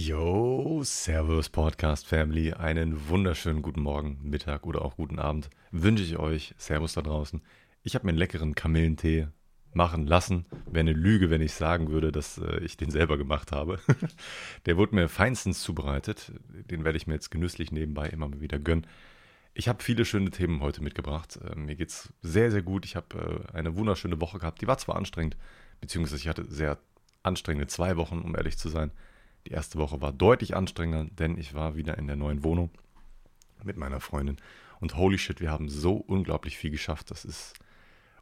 Yo, Servus Podcast Family. Einen wunderschönen guten Morgen, Mittag oder auch guten Abend wünsche ich euch. Servus da draußen. Ich habe mir einen leckeren Kamillentee machen lassen. Wäre eine Lüge, wenn ich sagen würde, dass äh, ich den selber gemacht habe. Der wurde mir feinstens zubereitet. Den werde ich mir jetzt genüsslich nebenbei immer mal wieder gönnen. Ich habe viele schöne Themen heute mitgebracht. Äh, mir es sehr, sehr gut. Ich habe äh, eine wunderschöne Woche gehabt. Die war zwar anstrengend, beziehungsweise ich hatte sehr anstrengende zwei Wochen, um ehrlich zu sein. Die erste Woche war deutlich anstrengender, denn ich war wieder in der neuen Wohnung mit meiner Freundin. Und holy shit, wir haben so unglaublich viel geschafft. Das ist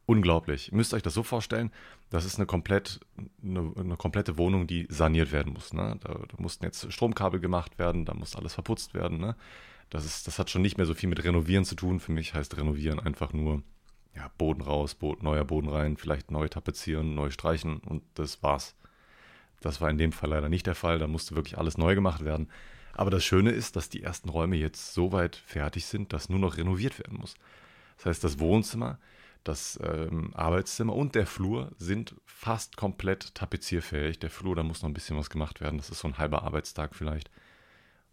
unglaublich. Ihr müsst euch das so vorstellen, das ist eine, komplett, eine, eine komplette Wohnung, die saniert werden muss. Ne? Da, da, mussten jetzt Stromkabel gemacht werden, da muss alles verputzt werden. Ne? Das, ist, das hat schon nicht mehr so viel mit Renovieren zu tun. Für mich heißt Renovieren einfach nur ja, Boden raus, Boden, neuer Boden rein, vielleicht neu tapezieren, neu streichen und das war's. Das war in dem Fall leider nicht der Fall. Da musste wirklich alles neu gemacht werden. Aber das Schöne ist, dass die ersten Räume jetzt so weit fertig sind, dass nur noch renoviert werden muss. Das heißt, das Wohnzimmer, das ähm, Arbeitszimmer und der Flur sind fast komplett tapezierfähig. Der Flur, da muss noch ein bisschen was gemacht werden. Das ist so ein halber Arbeitstag vielleicht.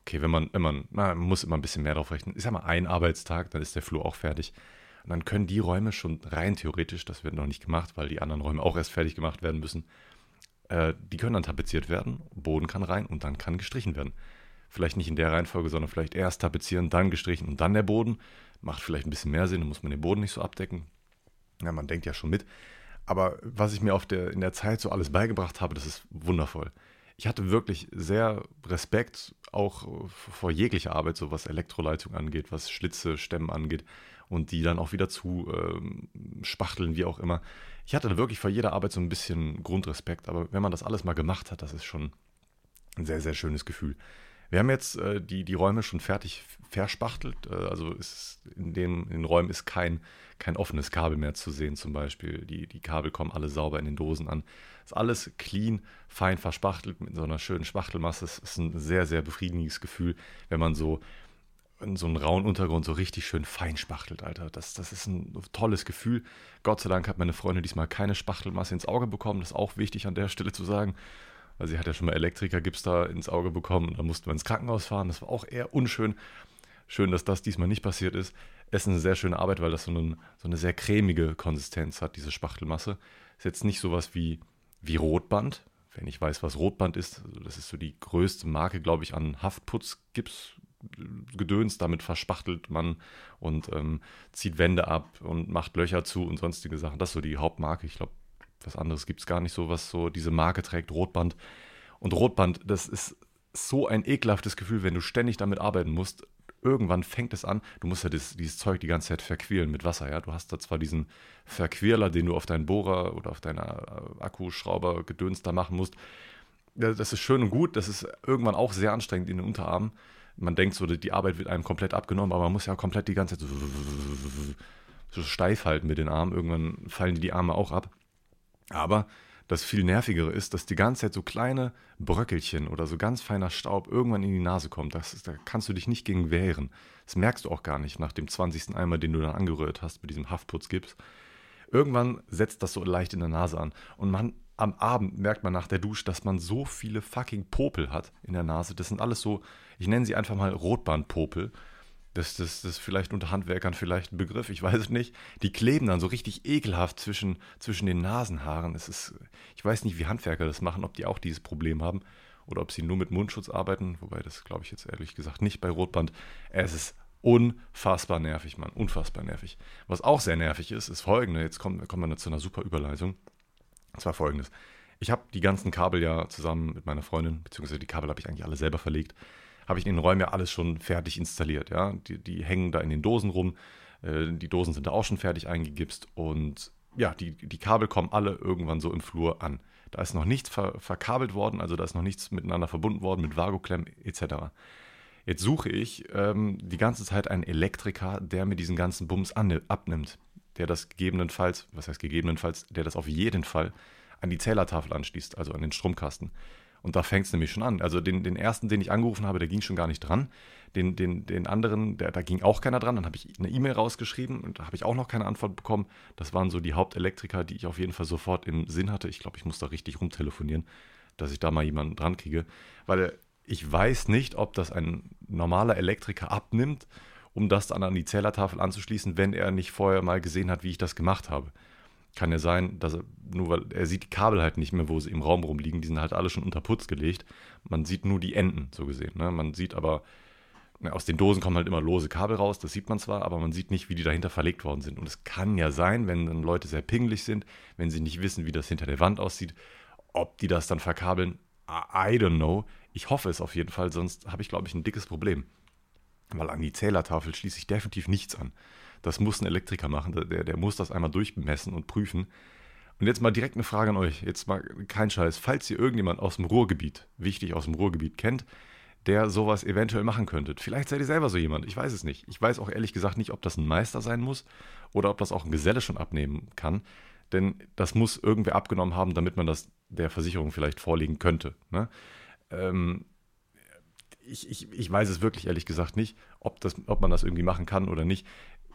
Okay, wenn man, wenn na, man muss immer ein bisschen mehr drauf rechnen. Ist ja mal ein Arbeitstag, dann ist der Flur auch fertig. Und dann können die Räume schon rein theoretisch, das wird noch nicht gemacht, weil die anderen Räume auch erst fertig gemacht werden müssen, äh, die können dann tapeziert werden, Boden kann rein und dann kann gestrichen werden. Vielleicht nicht in der Reihenfolge, sondern vielleicht erst tapezieren, dann gestrichen und dann der Boden. Macht vielleicht ein bisschen mehr Sinn, dann muss man den Boden nicht so abdecken. Ja, man denkt ja schon mit. Aber was ich mir auf der, in der Zeit so alles beigebracht habe, das ist wundervoll. Ich hatte wirklich sehr Respekt auch vor jeglicher Arbeit, so was Elektroleitung angeht, was Schlitze, Stämmen angeht und die dann auch wieder zu ähm, spachteln, wie auch immer. Ich hatte wirklich vor jeder Arbeit so ein bisschen Grundrespekt, aber wenn man das alles mal gemacht hat, das ist schon ein sehr, sehr schönes Gefühl. Wir haben jetzt äh, die, die Räume schon fertig verspachtelt. Äh, also ist in, dem, in den Räumen ist kein, kein offenes Kabel mehr zu sehen, zum Beispiel. Die, die Kabel kommen alle sauber in den Dosen an. Ist alles clean, fein verspachtelt mit so einer schönen Spachtelmasse. Es ist ein sehr, sehr befriedigendes Gefühl, wenn man so in so einen rauen Untergrund so richtig schön fein spachtelt, Alter. Das, das ist ein tolles Gefühl. Gott sei Dank hat meine Freundin diesmal keine Spachtelmasse ins Auge bekommen. Das ist auch wichtig an der Stelle zu sagen. Weil sie hat ja schon mal Elektrikergips da ins Auge bekommen. Da mussten wir ins Krankenhaus fahren. Das war auch eher unschön. Schön, dass das diesmal nicht passiert ist. Es ist eine sehr schöne Arbeit, weil das so, einen, so eine sehr cremige Konsistenz hat, diese Spachtelmasse. Ist jetzt nicht sowas wie, wie Rotband. Wenn ich weiß, was Rotband ist, das ist so die größte Marke, glaube ich, an Haftputzgips, Gedöns, damit verspachtelt man und ähm, zieht Wände ab und macht Löcher zu und sonstige Sachen. Das ist so die Hauptmarke. Ich glaube, was anderes gibt es gar nicht so, was so diese Marke trägt, Rotband. Und Rotband, das ist so ein ekelhaftes Gefühl, wenn du ständig damit arbeiten musst. Irgendwann fängt es an, du musst ja das, dieses Zeug die ganze Zeit verquirlen mit Wasser, ja. Du hast da zwar diesen Verquirler, den du auf deinen Bohrer oder auf deiner äh, Akkuschrauber gedöns da machen musst. Das ist schön und gut, das ist irgendwann auch sehr anstrengend in den Unterarmen man denkt so, die Arbeit wird einem komplett abgenommen, aber man muss ja komplett die ganze Zeit so, so steif halten mit den Armen. Irgendwann fallen die, Arme auch ab. Aber das viel nervigere ist, dass die ganze Zeit so kleine Bröckelchen oder so ganz feiner Staub irgendwann in die Nase kommt. Das da kannst du dich nicht gegen wehren. Das merkst du auch gar nicht nach dem 20. Eimer, den du dann angerührt hast mit diesem Haftputzgips. Irgendwann setzt das so leicht in der Nase an. Und man am Abend merkt man nach der Dusche, dass man so viele fucking Popel hat in der Nase. Das sind alles so, ich nenne sie einfach mal Rotbandpopel. Das, das, das ist vielleicht unter Handwerkern vielleicht ein Begriff, ich weiß es nicht. Die kleben dann so richtig ekelhaft zwischen, zwischen den Nasenhaaren. Es ist, ich weiß nicht, wie Handwerker das machen, ob die auch dieses Problem haben oder ob sie nur mit Mundschutz arbeiten, wobei das glaube ich jetzt ehrlich gesagt nicht bei Rotband. Es ist unfassbar nervig, Mann, unfassbar nervig. Was auch sehr nervig ist, ist folgende, jetzt kommen, kommen wir zu einer super Überleitung. Und zwar folgendes. Ich habe die ganzen Kabel ja zusammen mit meiner Freundin, beziehungsweise die Kabel habe ich eigentlich alle selber verlegt, habe ich in den Räumen ja alles schon fertig installiert. Ja? Die, die hängen da in den Dosen rum. Äh, die Dosen sind da auch schon fertig eingegipst und ja, die, die Kabel kommen alle irgendwann so im Flur an. Da ist noch nichts ver verkabelt worden, also da ist noch nichts miteinander verbunden worden mit Vagoklemmen etc. Jetzt suche ich ähm, die ganze Zeit einen Elektriker, der mir diesen ganzen Bums abnimmt der das gegebenenfalls, was heißt gegebenenfalls, der das auf jeden Fall an die Zählertafel anschließt, also an den Stromkasten. Und da fängt es nämlich schon an. Also den, den ersten, den ich angerufen habe, der ging schon gar nicht dran. Den, den, den anderen, der, da ging auch keiner dran. Dann habe ich eine E-Mail rausgeschrieben und da habe ich auch noch keine Antwort bekommen. Das waren so die Hauptelektriker, die ich auf jeden Fall sofort im Sinn hatte. Ich glaube, ich muss da richtig rumtelefonieren, dass ich da mal jemanden dran kriege. Weil ich weiß nicht, ob das ein normaler Elektriker abnimmt, um das dann an die Zählertafel anzuschließen, wenn er nicht vorher mal gesehen hat, wie ich das gemacht habe. Kann ja sein, dass er, nur weil er sieht die Kabel halt nicht mehr, wo sie im Raum rumliegen, die sind halt alle schon unter Putz gelegt. Man sieht nur die Enden, so gesehen. Ne? Man sieht aber, ne, aus den Dosen kommen halt immer lose Kabel raus, das sieht man zwar, aber man sieht nicht, wie die dahinter verlegt worden sind. Und es kann ja sein, wenn dann Leute sehr pingelig sind, wenn sie nicht wissen, wie das hinter der Wand aussieht, ob die das dann verkabeln, I don't know. Ich hoffe es auf jeden Fall, sonst habe ich, glaube ich, ein dickes Problem. Weil an die Zählertafel schließe ich definitiv nichts an. Das muss ein Elektriker machen. Der, der muss das einmal durchmessen und prüfen. Und jetzt mal direkt eine Frage an euch. Jetzt mal kein Scheiß. Falls ihr irgendjemand aus dem Ruhrgebiet, wichtig aus dem Ruhrgebiet kennt, der sowas eventuell machen könnte. Vielleicht seid ihr selber so jemand. Ich weiß es nicht. Ich weiß auch ehrlich gesagt nicht, ob das ein Meister sein muss oder ob das auch ein Geselle schon abnehmen kann. Denn das muss irgendwer abgenommen haben, damit man das der Versicherung vielleicht vorlegen könnte. Ne? Ähm, ich, ich, ich weiß es wirklich ehrlich gesagt nicht, ob, das, ob man das irgendwie machen kann oder nicht.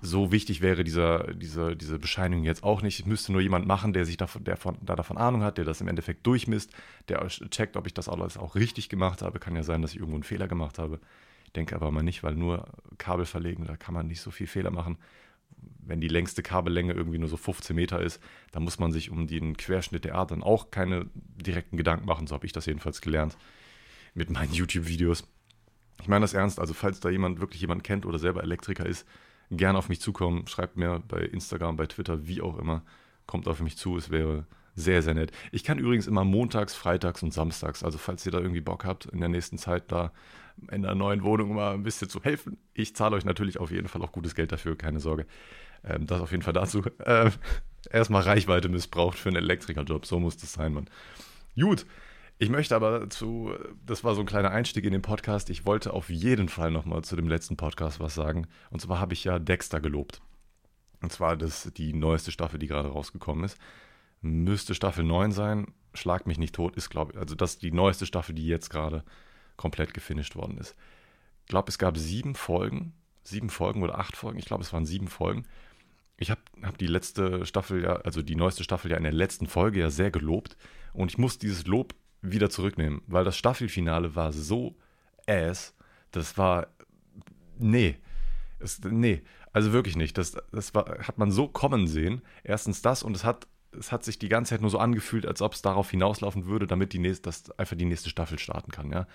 So wichtig wäre dieser, diese, diese Bescheinigung jetzt auch nicht. Es müsste nur jemand machen, der sich davon, der von, da davon Ahnung hat, der das im Endeffekt durchmisst, der checkt, ob ich das alles auch richtig gemacht habe. Kann ja sein, dass ich irgendwo einen Fehler gemacht habe. Ich denke aber mal nicht, weil nur Kabel verlegen, da kann man nicht so viel Fehler machen. Wenn die längste Kabellänge irgendwie nur so 15 Meter ist, dann muss man sich um den Querschnitt der Art dann auch keine direkten Gedanken machen. So habe ich das jedenfalls gelernt mit meinen YouTube-Videos. Ich meine das ernst, also falls da jemand wirklich jemand kennt oder selber Elektriker ist, gerne auf mich zukommen, schreibt mir bei Instagram, bei Twitter, wie auch immer, kommt auf mich zu, es wäre sehr, sehr nett. Ich kann übrigens immer montags, freitags und samstags, also falls ihr da irgendwie Bock habt, in der nächsten Zeit da in der neuen Wohnung mal ein bisschen zu helfen. Ich zahle euch natürlich auf jeden Fall auch gutes Geld dafür, keine Sorge. Ähm, das auf jeden Fall dazu. Äh, erstmal Reichweite missbraucht für einen Elektrikerjob, so muss das sein, Mann. Gut, ich möchte aber zu, das war so ein kleiner Einstieg in den Podcast. Ich wollte auf jeden Fall nochmal zu dem letzten Podcast was sagen. Und zwar habe ich ja Dexter gelobt. Und zwar das, die neueste Staffel, die gerade rausgekommen ist. Müsste Staffel 9 sein. Schlag mich nicht tot, ist, glaube ich, also das ist die neueste Staffel, die jetzt gerade komplett gefinisht worden ist. Ich glaube, es gab sieben Folgen. Sieben Folgen oder acht Folgen. Ich glaube, es waren sieben Folgen. Ich habe hab die letzte Staffel ja, also die neueste Staffel ja in der letzten Folge ja sehr gelobt. Und ich muss dieses Lob wieder zurücknehmen, weil das Staffelfinale war so ass. Das war. Nee. Es, nee, also wirklich nicht. Das, das war, hat man so kommen sehen. Erstens das und es hat, es hat sich die ganze Zeit nur so angefühlt, als ob es darauf hinauslaufen würde, damit die nächste, dass einfach die nächste Staffel starten kann, ja.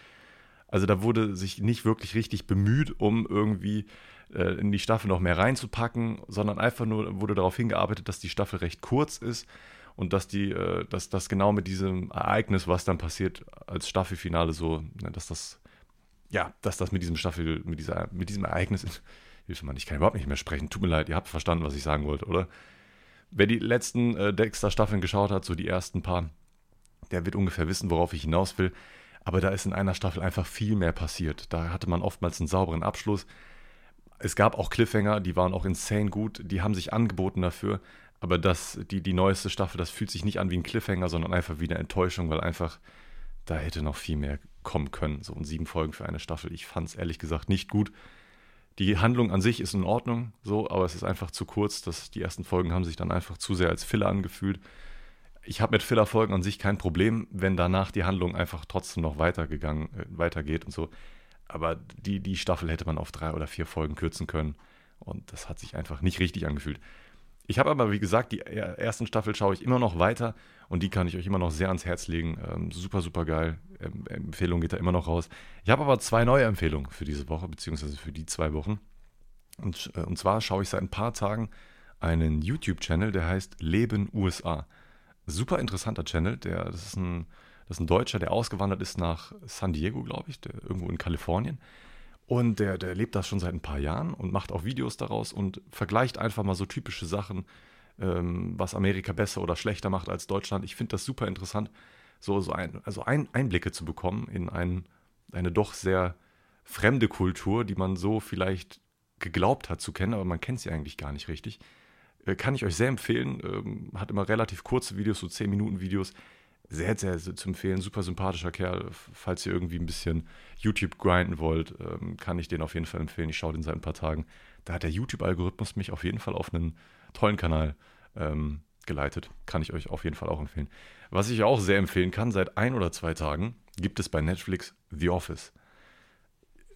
Also da wurde sich nicht wirklich richtig bemüht, um irgendwie äh, in die Staffel noch mehr reinzupacken, sondern einfach nur wurde darauf hingearbeitet, dass die Staffel recht kurz ist und dass die, äh, dass das genau mit diesem Ereignis, was dann passiert als Staffelfinale so, ne, dass das, ja, dass das mit diesem Staffel, mit dieser, mit diesem Ereignis, Hilfe Mann, ich kann überhaupt nicht mehr sprechen, tut mir leid, ihr habt verstanden, was ich sagen wollte, oder? Wer die letzten äh, Dexter-Staffeln geschaut hat, so die ersten paar, der wird ungefähr wissen, worauf ich hinaus will. Aber da ist in einer Staffel einfach viel mehr passiert. Da hatte man oftmals einen sauberen Abschluss. Es gab auch Cliffhanger, die waren auch insane gut, die haben sich angeboten dafür. Aber das, die, die neueste Staffel, das fühlt sich nicht an wie ein Cliffhanger, sondern einfach wie eine Enttäuschung, weil einfach da hätte noch viel mehr kommen können. So in sieben Folgen für eine Staffel. Ich fand es ehrlich gesagt nicht gut. Die Handlung an sich ist in Ordnung, so, aber es ist einfach zu kurz. Dass die ersten Folgen haben sich dann einfach zu sehr als Filler angefühlt. Ich habe mit Filler-Folgen an sich kein Problem, wenn danach die Handlung einfach trotzdem noch weitergegangen, äh, weitergeht und so. Aber die, die Staffel hätte man auf drei oder vier Folgen kürzen können. Und das hat sich einfach nicht richtig angefühlt. Ich habe aber, wie gesagt, die ersten Staffel schaue ich immer noch weiter und die kann ich euch immer noch sehr ans Herz legen. Ähm, super, super geil. Ähm, Empfehlung geht da immer noch raus. Ich habe aber zwei neue Empfehlungen für diese Woche, beziehungsweise für die zwei Wochen. Und, äh, und zwar schaue ich seit ein paar Tagen einen YouTube-Channel, der heißt Leben USA. Super interessanter Channel. Der, das, ist ein, das ist ein Deutscher, der ausgewandert ist nach San Diego, glaube ich, der, irgendwo in Kalifornien. Und der, der lebt das schon seit ein paar Jahren und macht auch Videos daraus und vergleicht einfach mal so typische Sachen, ähm, was Amerika besser oder schlechter macht als Deutschland. Ich finde das super interessant, so, so ein, also ein, Einblicke zu bekommen in ein, eine doch sehr fremde Kultur, die man so vielleicht geglaubt hat zu kennen, aber man kennt sie eigentlich gar nicht richtig. Äh, kann ich euch sehr empfehlen. Ähm, hat immer relativ kurze Videos, so 10 Minuten Videos sehr, sehr, zu empfehlen. Super sympathischer Kerl. Falls ihr irgendwie ein bisschen YouTube grinden wollt, ähm, kann ich den auf jeden Fall empfehlen. Ich schaue den seit ein paar Tagen. Da hat der YouTube-Algorithmus mich auf jeden Fall auf einen tollen Kanal ähm, geleitet. Kann ich euch auf jeden Fall auch empfehlen. Was ich auch sehr empfehlen kann, seit ein oder zwei Tagen, gibt es bei Netflix The Office.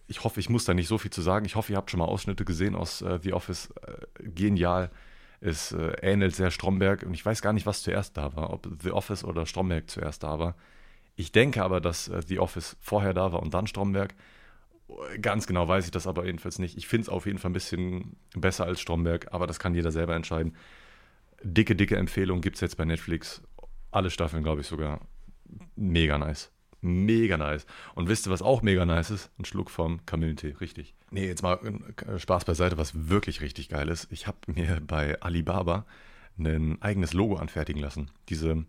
Ich hoffe, ich muss da nicht so viel zu sagen. Ich hoffe, ihr habt schon mal Ausschnitte gesehen aus äh, The Office. Äh, genial. Es äh, ähnelt sehr Stromberg und ich weiß gar nicht, was zuerst da war, ob The Office oder Stromberg zuerst da war. Ich denke aber, dass äh, The Office vorher da war und dann Stromberg. Ganz genau weiß ich das aber jedenfalls nicht. Ich finde es auf jeden Fall ein bisschen besser als Stromberg, aber das kann jeder selber entscheiden. Dicke, dicke Empfehlung gibt es jetzt bei Netflix. Alle Staffeln, glaube ich, sogar. Mega nice. Mega nice. Und wisst ihr, was auch mega nice ist? Ein Schluck vom Kamillentee, richtig. Nee, jetzt mal äh, Spaß beiseite, was wirklich richtig geil ist. Ich habe mir bei Alibaba ein eigenes Logo anfertigen lassen. Diese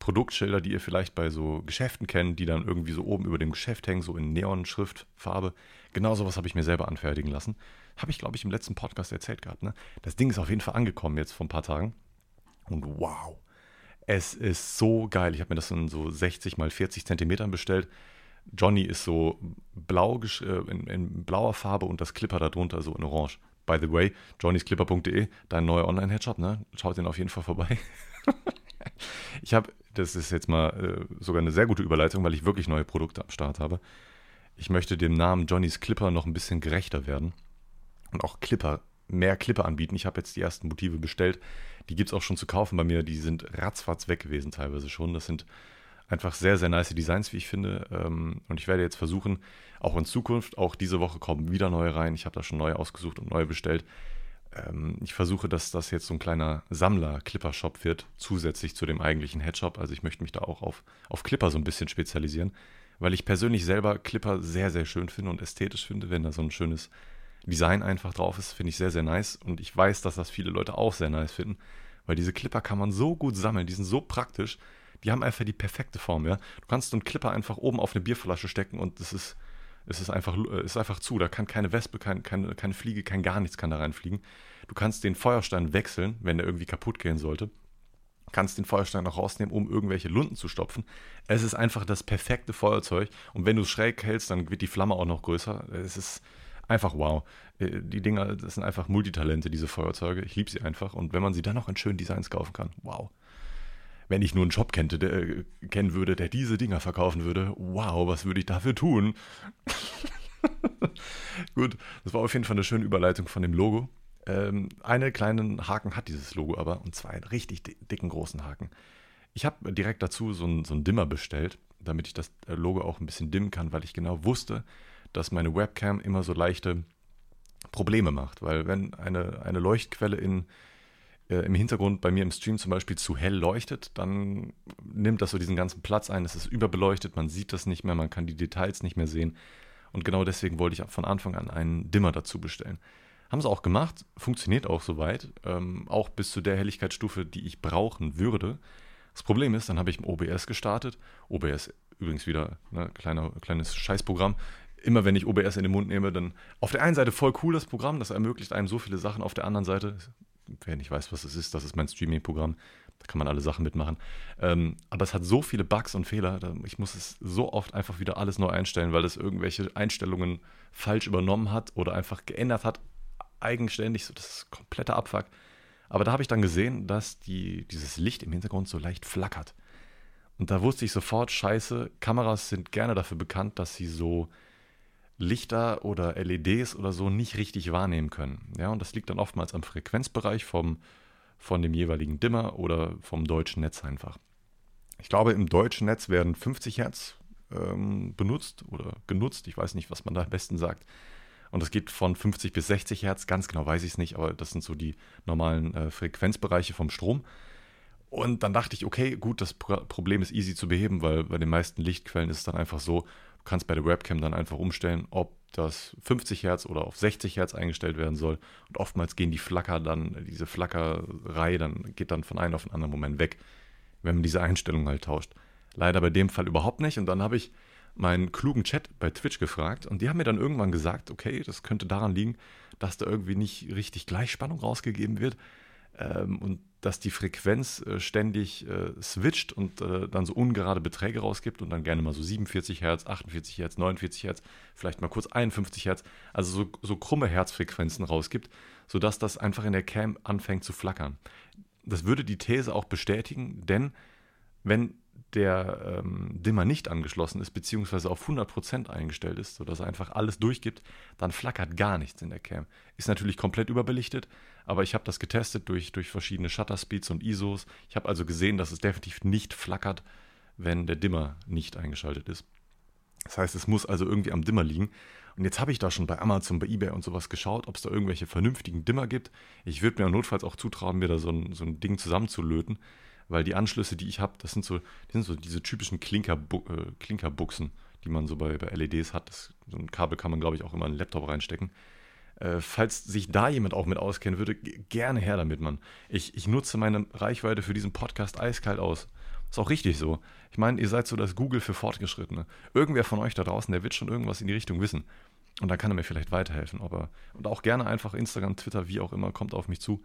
Produktschilder, die ihr vielleicht bei so Geschäften kennt, die dann irgendwie so oben über dem Geschäft hängen, so in Neon-Schriftfarbe. Genau sowas habe ich mir selber anfertigen lassen. Habe ich, glaube ich, im letzten Podcast erzählt gehabt. Ne? Das Ding ist auf jeden Fall angekommen jetzt vor ein paar Tagen. Und wow, es ist so geil. Ich habe mir das in so 60 mal 40 Zentimetern bestellt. Johnny ist so blau äh, in, in, blauer Farbe und das Clipper darunter so in orange. By the way, johnnysclipper.de, dein neuer Online-Headshop, ne? Schaut den auf jeden Fall vorbei. ich habe, das ist jetzt mal äh, sogar eine sehr gute Überleitung, weil ich wirklich neue Produkte am Start habe. Ich möchte dem Namen Johnnys Clipper noch ein bisschen gerechter werden und auch Clipper, mehr Clipper anbieten. Ich habe jetzt die ersten Motive bestellt. Die gibt es auch schon zu kaufen bei mir. Die sind ratzfatz weg gewesen teilweise schon. Das sind einfach sehr, sehr nice Designs, wie ich finde. Ähm, und ich werde jetzt versuchen, auch in Zukunft, auch diese Woche kommen wieder neue rein. Ich habe da schon neue ausgesucht und neue bestellt. Ähm, ich versuche, dass das jetzt so ein kleiner Sammler-Clipper-Shop wird, zusätzlich zu dem eigentlichen Headshop. Also ich möchte mich da auch auf, auf Clipper so ein bisschen spezialisieren, weil ich persönlich selber Clipper sehr, sehr schön finde und ästhetisch finde, wenn da so ein schönes Design einfach drauf ist, finde ich sehr, sehr nice. Und ich weiß, dass das viele Leute auch sehr nice finden, weil diese Clipper kann man so gut sammeln, die sind so praktisch, die haben einfach die perfekte Form, ja. Du kannst so einen Clipper einfach oben auf eine Bierflasche stecken und es ist, es ist einfach, ist einfach zu. Da kann keine Wespe, kein, keine, keine Fliege, kein gar nichts kann da reinfliegen. Du kannst den Feuerstein wechseln, wenn der irgendwie kaputt gehen sollte. Kannst den Feuerstein auch rausnehmen, um irgendwelche Lunden zu stopfen. Es ist einfach das perfekte Feuerzeug. Und wenn du es schräg hältst, dann wird die Flamme auch noch größer. Es ist, einfach wow. Äh, die Dinger, das sind einfach Multitalente, diese Feuerzeuge. Ich liebe sie einfach. Und wenn man sie dann noch in schönen Designs kaufen kann, wow. Wenn ich nur einen Shop kennte, der, äh, kennen würde, der diese Dinger verkaufen würde, wow, was würde ich dafür tun? Gut, das war auf jeden Fall eine schöne Überleitung von dem Logo. Ähm, einen kleinen Haken hat dieses Logo aber, und zwar einen richtig dicken großen Haken. Ich habe direkt dazu so einen, so einen Dimmer bestellt, damit ich das äh, Logo auch ein bisschen dimmen kann, weil ich genau wusste, dass meine Webcam immer so leichte Probleme macht. Weil wenn eine, eine Leuchtquelle in, äh, im Hintergrund bei mir im Stream zum Beispiel zu hell leuchtet, dann nimmt das so diesen ganzen Platz ein, es ist überbeleuchtet, man sieht das nicht mehr, man kann die Details nicht mehr sehen. Und genau deswegen wollte ich von Anfang an einen Dimmer dazu bestellen. Haben sie auch gemacht, funktioniert auch soweit, ähm, auch bis zu der Helligkeitsstufe, die ich brauchen würde. Das Problem ist, dann habe ich im OBS gestartet. OBS übrigens wieder ein ne, kleines Scheißprogramm immer wenn ich OBS in den Mund nehme, dann auf der einen Seite voll cool das Programm, das ermöglicht einem so viele Sachen. Auf der anderen Seite, wer nicht weiß, was es ist, das ist mein Streaming-Programm. Da kann man alle Sachen mitmachen. Ähm, aber es hat so viele Bugs und Fehler. Ich muss es so oft einfach wieder alles neu einstellen, weil es irgendwelche Einstellungen falsch übernommen hat oder einfach geändert hat. Eigenständig, so das ist kompletter Abfuck. Aber da habe ich dann gesehen, dass die, dieses Licht im Hintergrund so leicht flackert. Und da wusste ich sofort, scheiße, Kameras sind gerne dafür bekannt, dass sie so Lichter oder LEDs oder so nicht richtig wahrnehmen können. Ja, und das liegt dann oftmals am Frequenzbereich vom, von dem jeweiligen Dimmer oder vom deutschen Netz einfach. Ich glaube, im deutschen Netz werden 50 Hertz ähm, benutzt oder genutzt. Ich weiß nicht, was man da am besten sagt. Und das geht von 50 bis 60 Hertz, ganz genau weiß ich es nicht, aber das sind so die normalen äh, Frequenzbereiche vom Strom. Und dann dachte ich, okay, gut, das Problem ist easy zu beheben, weil bei den meisten Lichtquellen ist es dann einfach so, kannst bei der Webcam dann einfach umstellen, ob das 50 Hertz oder auf 60 Hertz eingestellt werden soll. Und oftmals gehen die Flacker dann, diese Flackerei, dann geht dann von einem auf den anderen Moment weg, wenn man diese Einstellung halt tauscht. Leider bei dem Fall überhaupt nicht. Und dann habe ich meinen klugen Chat bei Twitch gefragt und die haben mir dann irgendwann gesagt, okay, das könnte daran liegen, dass da irgendwie nicht richtig Gleichspannung rausgegeben wird. Ähm, und dass die Frequenz äh, ständig äh, switcht und äh, dann so ungerade Beträge rausgibt und dann gerne mal so 47 Hertz, 48 Hertz, 49 Hertz, vielleicht mal kurz 51 Hertz, also so, so krumme Herzfrequenzen rausgibt, sodass das einfach in der Cam anfängt zu flackern. Das würde die These auch bestätigen, denn wenn der ähm, Dimmer nicht angeschlossen ist, beziehungsweise auf 100% eingestellt ist, sodass er einfach alles durchgibt, dann flackert gar nichts in der Cam. Ist natürlich komplett überbelichtet, aber ich habe das getestet durch, durch verschiedene Shutter Speeds und ISOs. Ich habe also gesehen, dass es definitiv nicht flackert, wenn der Dimmer nicht eingeschaltet ist. Das heißt, es muss also irgendwie am Dimmer liegen. Und jetzt habe ich da schon bei Amazon, bei Ebay und sowas geschaut, ob es da irgendwelche vernünftigen Dimmer gibt. Ich würde mir notfalls auch zutrauen, mir da so ein, so ein Ding zusammenzulöten, weil die Anschlüsse, die ich habe, das sind so, das sind so diese typischen Klinker, äh, Klinkerbuchsen, die man so bei, bei LEDs hat. Das, so ein Kabel kann man, glaube ich, auch immer in einen Laptop reinstecken. Äh, falls sich da jemand auch mit auskennen würde, gerne her damit, Mann. Ich, ich nutze meine Reichweite für diesen Podcast eiskalt aus. Ist auch richtig so. Ich meine, ihr seid so das Google für Fortgeschrittene. Irgendwer von euch da draußen, der wird schon irgendwas in die Richtung wissen. Und dann kann er mir vielleicht weiterhelfen. Aber, und auch gerne einfach Instagram, Twitter, wie auch immer, kommt auf mich zu.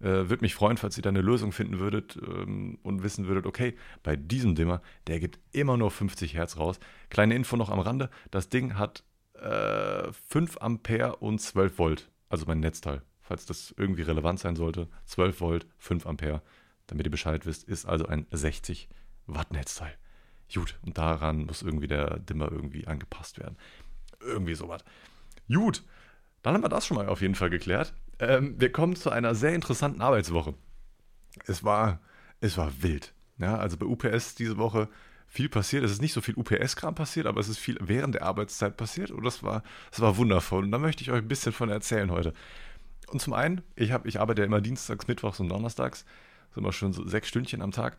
Äh, Würde mich freuen, falls ihr da eine Lösung finden würdet ähm, und wissen würdet, okay, bei diesem Dimmer, der gibt immer nur 50 Hertz raus. Kleine Info noch am Rande: Das Ding hat äh, 5 Ampere und 12 Volt, also mein Netzteil. Falls das irgendwie relevant sein sollte, 12 Volt, 5 Ampere damit ihr Bescheid wisst, ist also ein 60 Watt Netzteil. Gut, und daran muss irgendwie der Dimmer irgendwie angepasst werden. Irgendwie sowas. Gut, dann haben wir das schon mal auf jeden Fall geklärt. Ähm, wir kommen zu einer sehr interessanten Arbeitswoche. Es war, es war wild. Ja, also bei UPS diese Woche viel passiert. Es ist nicht so viel UPS-Kram passiert, aber es ist viel während der Arbeitszeit passiert und das war, das war wundervoll. Und da möchte ich euch ein bisschen von erzählen heute. Und zum einen, ich, hab, ich arbeite ja immer dienstags, mittwochs und donnerstags sind wir schon so sechs Stündchen am Tag.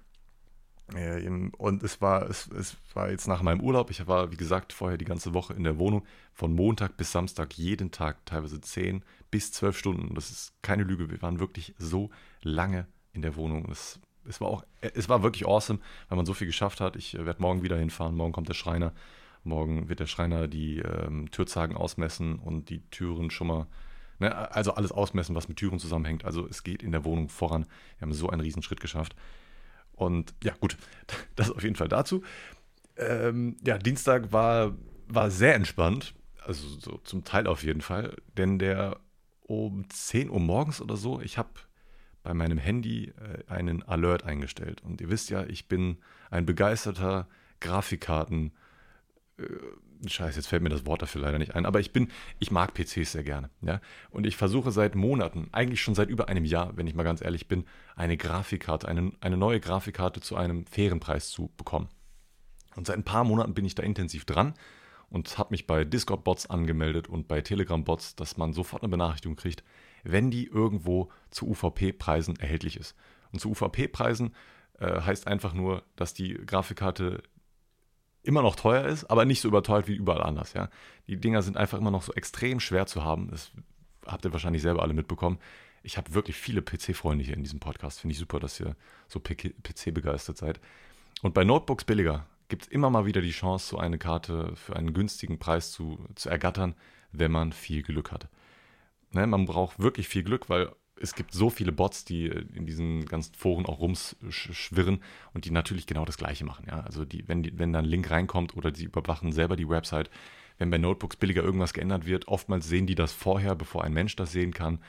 Und es war, es, es war jetzt nach meinem Urlaub. Ich war, wie gesagt, vorher die ganze Woche in der Wohnung. Von Montag bis Samstag jeden Tag, teilweise zehn bis zwölf Stunden. Das ist keine Lüge. Wir waren wirklich so lange in der Wohnung. Es, es, war auch, es war wirklich awesome, weil man so viel geschafft hat. Ich werde morgen wieder hinfahren. Morgen kommt der Schreiner. Morgen wird der Schreiner die ähm, Türzagen ausmessen und die Türen schon mal Ne, also alles ausmessen, was mit Türen zusammenhängt. Also es geht in der Wohnung voran. Wir haben so einen Riesenschritt geschafft. Und ja, gut, das auf jeden Fall dazu. Ähm, ja, Dienstag war, war sehr entspannt. Also so zum Teil auf jeden Fall. Denn der um 10 Uhr morgens oder so, ich habe bei meinem Handy äh, einen Alert eingestellt. Und ihr wisst ja, ich bin ein begeisterter Grafikkarten- äh, Scheiße, jetzt fällt mir das Wort dafür leider nicht ein, aber ich bin, ich mag PCs sehr gerne, ja. Und ich versuche seit Monaten, eigentlich schon seit über einem Jahr, wenn ich mal ganz ehrlich bin, eine Grafikkarte, eine, eine neue Grafikkarte zu einem fairen Preis zu bekommen. Und seit ein paar Monaten bin ich da intensiv dran und habe mich bei Discord-Bots angemeldet und bei Telegram-Bots, dass man sofort eine Benachrichtigung kriegt, wenn die irgendwo zu UVP-Preisen erhältlich ist. Und zu UVP-Preisen äh, heißt einfach nur, dass die Grafikkarte immer noch teuer ist, aber nicht so überteuert wie überall anders. Ja? Die Dinger sind einfach immer noch so extrem schwer zu haben. Das habt ihr wahrscheinlich selber alle mitbekommen. Ich habe wirklich viele PC-Freunde hier in diesem Podcast. Finde ich super, dass ihr so PC-begeistert seid. Und bei Notebooks billiger gibt es immer mal wieder die Chance, so eine Karte für einen günstigen Preis zu, zu ergattern, wenn man viel Glück hat. Ne, man braucht wirklich viel Glück, weil es gibt so viele Bots, die in diesen ganzen Foren auch rumschwirren und die natürlich genau das Gleiche machen. Ja? Also die, wenn, die, wenn dann ein Link reinkommt oder sie überwachen selber die Website, wenn bei Notebooks billiger irgendwas geändert wird, oftmals sehen die das vorher, bevor ein Mensch das sehen kann,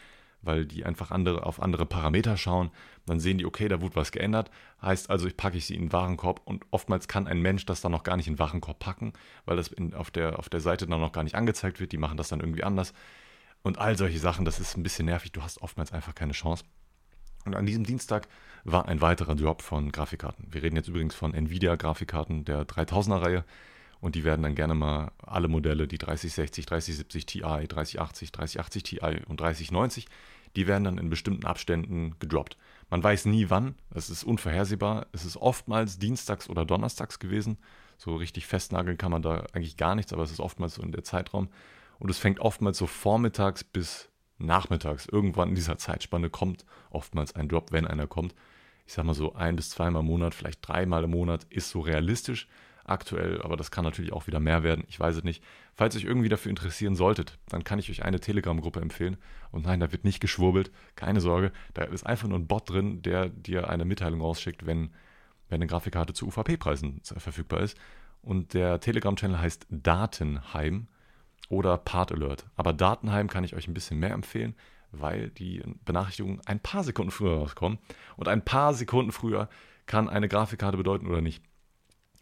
weil die einfach andere, auf andere Parameter schauen. Dann sehen die, okay, da wurde was geändert. Heißt also, ich packe ich sie in den Warenkorb und oftmals kann ein Mensch das dann noch gar nicht in den Warenkorb packen, weil das in, auf, der, auf der Seite dann noch gar nicht angezeigt wird. Die machen das dann irgendwie anders. Und all solche Sachen, das ist ein bisschen nervig. Du hast oftmals einfach keine Chance. Und an diesem Dienstag war ein weiterer Drop von Grafikkarten. Wir reden jetzt übrigens von Nvidia-Grafikkarten der 3000er-Reihe. Und die werden dann gerne mal alle Modelle, die 3060, 3070 Ti, 3080, 3080 Ti und 3090, die werden dann in bestimmten Abständen gedroppt. Man weiß nie wann, es ist unvorhersehbar. Es ist oftmals dienstags oder donnerstags gewesen. So richtig festnageln kann man da eigentlich gar nichts, aber es ist oftmals so in der Zeitraum. Und es fängt oftmals so vormittags bis nachmittags. Irgendwann in dieser Zeitspanne kommt oftmals ein Drop, wenn einer kommt. Ich sag mal so ein bis zweimal im Monat, vielleicht dreimal im Monat ist so realistisch aktuell, aber das kann natürlich auch wieder mehr werden. Ich weiß es nicht. Falls euch irgendwie dafür interessieren solltet, dann kann ich euch eine Telegram-Gruppe empfehlen. Und nein, da wird nicht geschwurbelt, keine Sorge. Da ist einfach nur ein Bot drin, der dir eine Mitteilung rausschickt, wenn, wenn eine Grafikkarte zu UVP-Preisen verfügbar ist. Und der Telegram-Channel heißt Datenheim oder Part Alert. Aber Datenheim kann ich euch ein bisschen mehr empfehlen, weil die Benachrichtigungen ein paar Sekunden früher rauskommen. Und ein paar Sekunden früher kann eine Grafikkarte bedeuten oder nicht.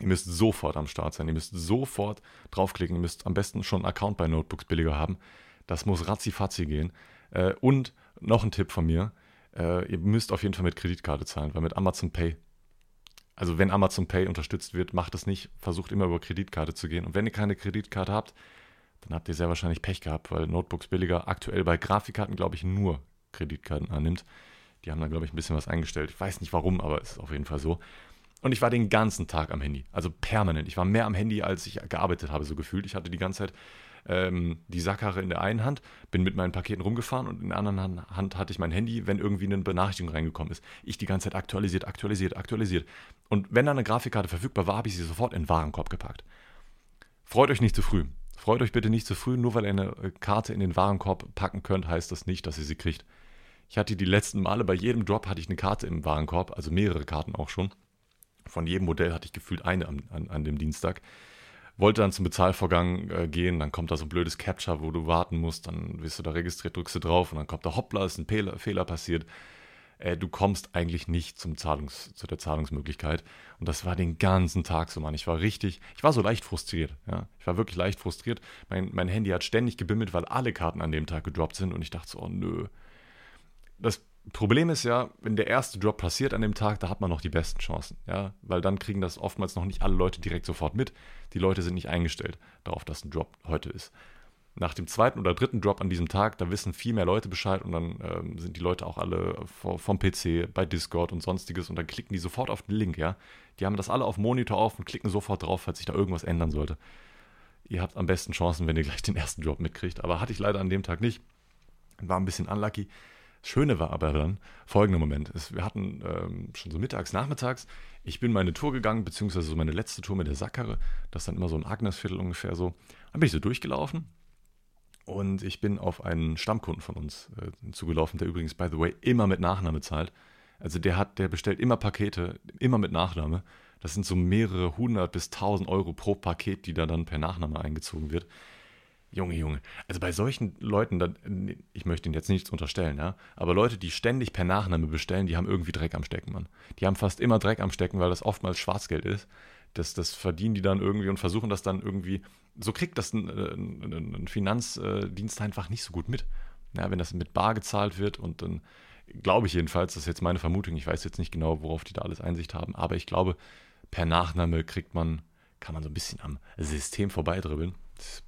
Ihr müsst sofort am Start sein. Ihr müsst sofort draufklicken. Ihr müsst am besten schon einen Account bei Notebooks billiger haben. Das muss ratzi gehen. Äh, und noch ein Tipp von mir. Äh, ihr müsst auf jeden Fall mit Kreditkarte zahlen, weil mit Amazon Pay, also wenn Amazon Pay unterstützt wird, macht es nicht. Versucht immer über Kreditkarte zu gehen. Und wenn ihr keine Kreditkarte habt, dann habt ihr sehr wahrscheinlich Pech gehabt, weil Notebooks billiger aktuell bei Grafikkarten, glaube ich, nur Kreditkarten annimmt. Die haben da, glaube ich, ein bisschen was eingestellt. Ich weiß nicht warum, aber es ist auf jeden Fall so. Und ich war den ganzen Tag am Handy, also permanent. Ich war mehr am Handy, als ich gearbeitet habe, so gefühlt. Ich hatte die ganze Zeit ähm, die Sackkarre in der einen Hand, bin mit meinen Paketen rumgefahren und in der anderen Hand hatte ich mein Handy, wenn irgendwie eine Benachrichtigung reingekommen ist. Ich die ganze Zeit aktualisiert, aktualisiert, aktualisiert. Und wenn da eine Grafikkarte verfügbar war, habe ich sie sofort in den Warenkorb gepackt. Freut euch nicht zu früh. Freut euch bitte nicht zu früh, nur weil ihr eine äh, Karte in den Warenkorb packen könnt, heißt das nicht, dass ihr sie kriegt. Ich hatte die letzten Male, bei jedem Drop hatte ich eine Karte im Warenkorb, also mehrere Karten auch schon. Von jedem Modell hatte ich gefühlt eine an, an, an dem Dienstag. Wollte dann zum Bezahlvorgang äh, gehen, dann kommt da so ein blödes Capture, wo du warten musst, dann wirst du da registriert, drückst du drauf und dann kommt da hoppla, ist ein Fehler, Fehler passiert. Äh, du kommst eigentlich nicht zum Zahlungs, zu der Zahlungsmöglichkeit. Und das war den ganzen Tag so, Mann. Ich war richtig, ich war so leicht frustriert. Ja? Ich war wirklich leicht frustriert. Mein, mein Handy hat ständig gebimmelt, weil alle Karten an dem Tag gedroppt sind und ich dachte so, oh nö. Das Problem ist ja, wenn der erste Drop passiert an dem Tag, da hat man noch die besten Chancen, ja, weil dann kriegen das oftmals noch nicht alle Leute direkt sofort mit. Die Leute sind nicht eingestellt darauf, dass ein Drop heute ist. Nach dem zweiten oder dritten Drop an diesem Tag, da wissen viel mehr Leute Bescheid und dann ähm, sind die Leute auch alle vom PC, bei Discord und sonstiges und dann klicken die sofort auf den Link, ja. Die haben das alle auf Monitor auf und klicken sofort drauf, falls sich da irgendwas ändern sollte. Ihr habt am besten Chancen, wenn ihr gleich den ersten Drop mitkriegt, aber hatte ich leider an dem Tag nicht. War ein bisschen unlucky. Schöne war aber dann folgender Moment. wir hatten ähm, schon so mittags, nachmittags, ich bin meine Tour gegangen, beziehungsweise so meine letzte Tour mit der Sackkarre, das ist dann immer so ein Agnesviertel ungefähr so. Dann bin ich so durchgelaufen und ich bin auf einen Stammkunden von uns äh, zugelaufen, der übrigens, by the way, immer mit Nachname zahlt. Also der hat, der bestellt immer Pakete, immer mit Nachname. Das sind so mehrere hundert bis tausend Euro pro Paket, die da dann per Nachname eingezogen wird. Junge, Junge. Also bei solchen Leuten, da, ich möchte ihnen jetzt nichts unterstellen, ja, aber Leute, die ständig per Nachname bestellen, die haben irgendwie Dreck am Stecken, Mann. Die haben fast immer Dreck am Stecken, weil das oftmals Schwarzgeld ist. Das, das verdienen die dann irgendwie und versuchen das dann irgendwie. So kriegt das ein, ein, ein Finanzdienst einfach nicht so gut mit. Ja, wenn das mit Bar gezahlt wird und dann glaube ich jedenfalls, das ist jetzt meine Vermutung, ich weiß jetzt nicht genau, worauf die da alles Einsicht haben, aber ich glaube, per Nachname kriegt man, kann man so ein bisschen am System vorbeidribbeln. Das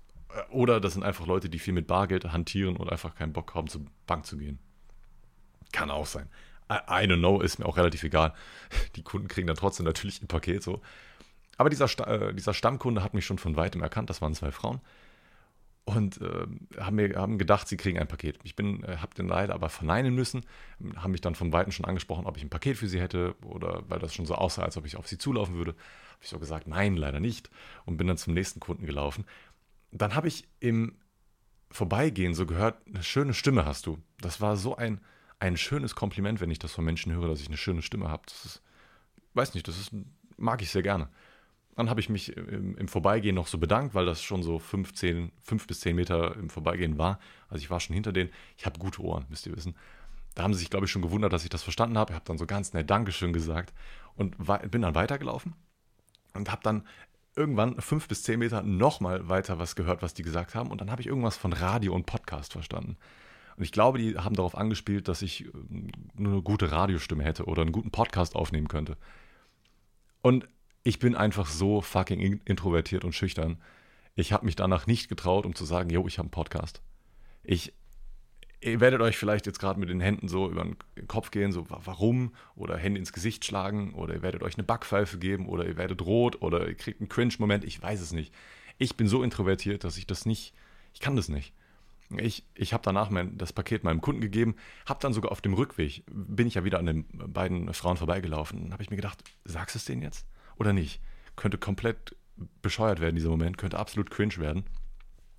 oder das sind einfach Leute, die viel mit Bargeld hantieren und einfach keinen Bock haben, zur Bank zu gehen. Kann auch sein. I, I don't know, ist mir auch relativ egal. Die Kunden kriegen dann trotzdem natürlich ein Paket so. Aber dieser, äh, dieser Stammkunde hat mich schon von weitem erkannt, das waren zwei Frauen. Und äh, haben mir haben gedacht, sie kriegen ein Paket. Ich äh, habe den leider aber verneinen müssen, haben mich dann von weitem schon angesprochen, ob ich ein Paket für sie hätte oder weil das schon so aussah, als ob ich auf sie zulaufen würde. Habe ich so gesagt, nein, leider nicht. Und bin dann zum nächsten Kunden gelaufen dann habe ich im Vorbeigehen so gehört, eine schöne Stimme hast du. Das war so ein, ein schönes Kompliment, wenn ich das von Menschen höre, dass ich eine schöne Stimme habe. Das ist, weiß nicht, das ist, mag ich sehr gerne. Dann habe ich mich im, im, Vorbeigehen noch so bedankt, weil das schon so 15, 5 bis 10 Meter im Vorbeigehen war. Also ich war schon hinter denen. Ich habe gute Ohren, müsst ihr wissen. Da haben sie sich, glaube ich, schon gewundert, dass ich das verstanden habe. Ich habe dann so ganz nett Dankeschön gesagt und bin dann weitergelaufen und habe dann irgendwann fünf bis zehn Meter nochmal weiter was gehört, was die gesagt haben. Und dann habe ich irgendwas von Radio und Podcast verstanden. Und ich glaube, die haben darauf angespielt, dass ich äh, nur eine gute Radiostimme hätte oder einen guten Podcast aufnehmen könnte. Und ich bin einfach so fucking introvertiert und schüchtern. Ich habe mich danach nicht getraut, um zu sagen, yo, ich habe einen Podcast. Ich ihr werdet euch vielleicht jetzt gerade mit den Händen so über den Kopf gehen, so warum oder Hände ins Gesicht schlagen oder ihr werdet euch eine Backpfeife geben oder ihr werdet rot oder ihr kriegt einen Cringe-Moment, ich weiß es nicht. Ich bin so introvertiert, dass ich das nicht, ich kann das nicht. Ich, ich habe danach mein, das Paket meinem Kunden gegeben, habe dann sogar auf dem Rückweg, bin ich ja wieder an den beiden Frauen vorbeigelaufen, habe ich mir gedacht, sagst du es denen jetzt oder nicht? Könnte komplett bescheuert werden dieser Moment, könnte absolut cringe werden.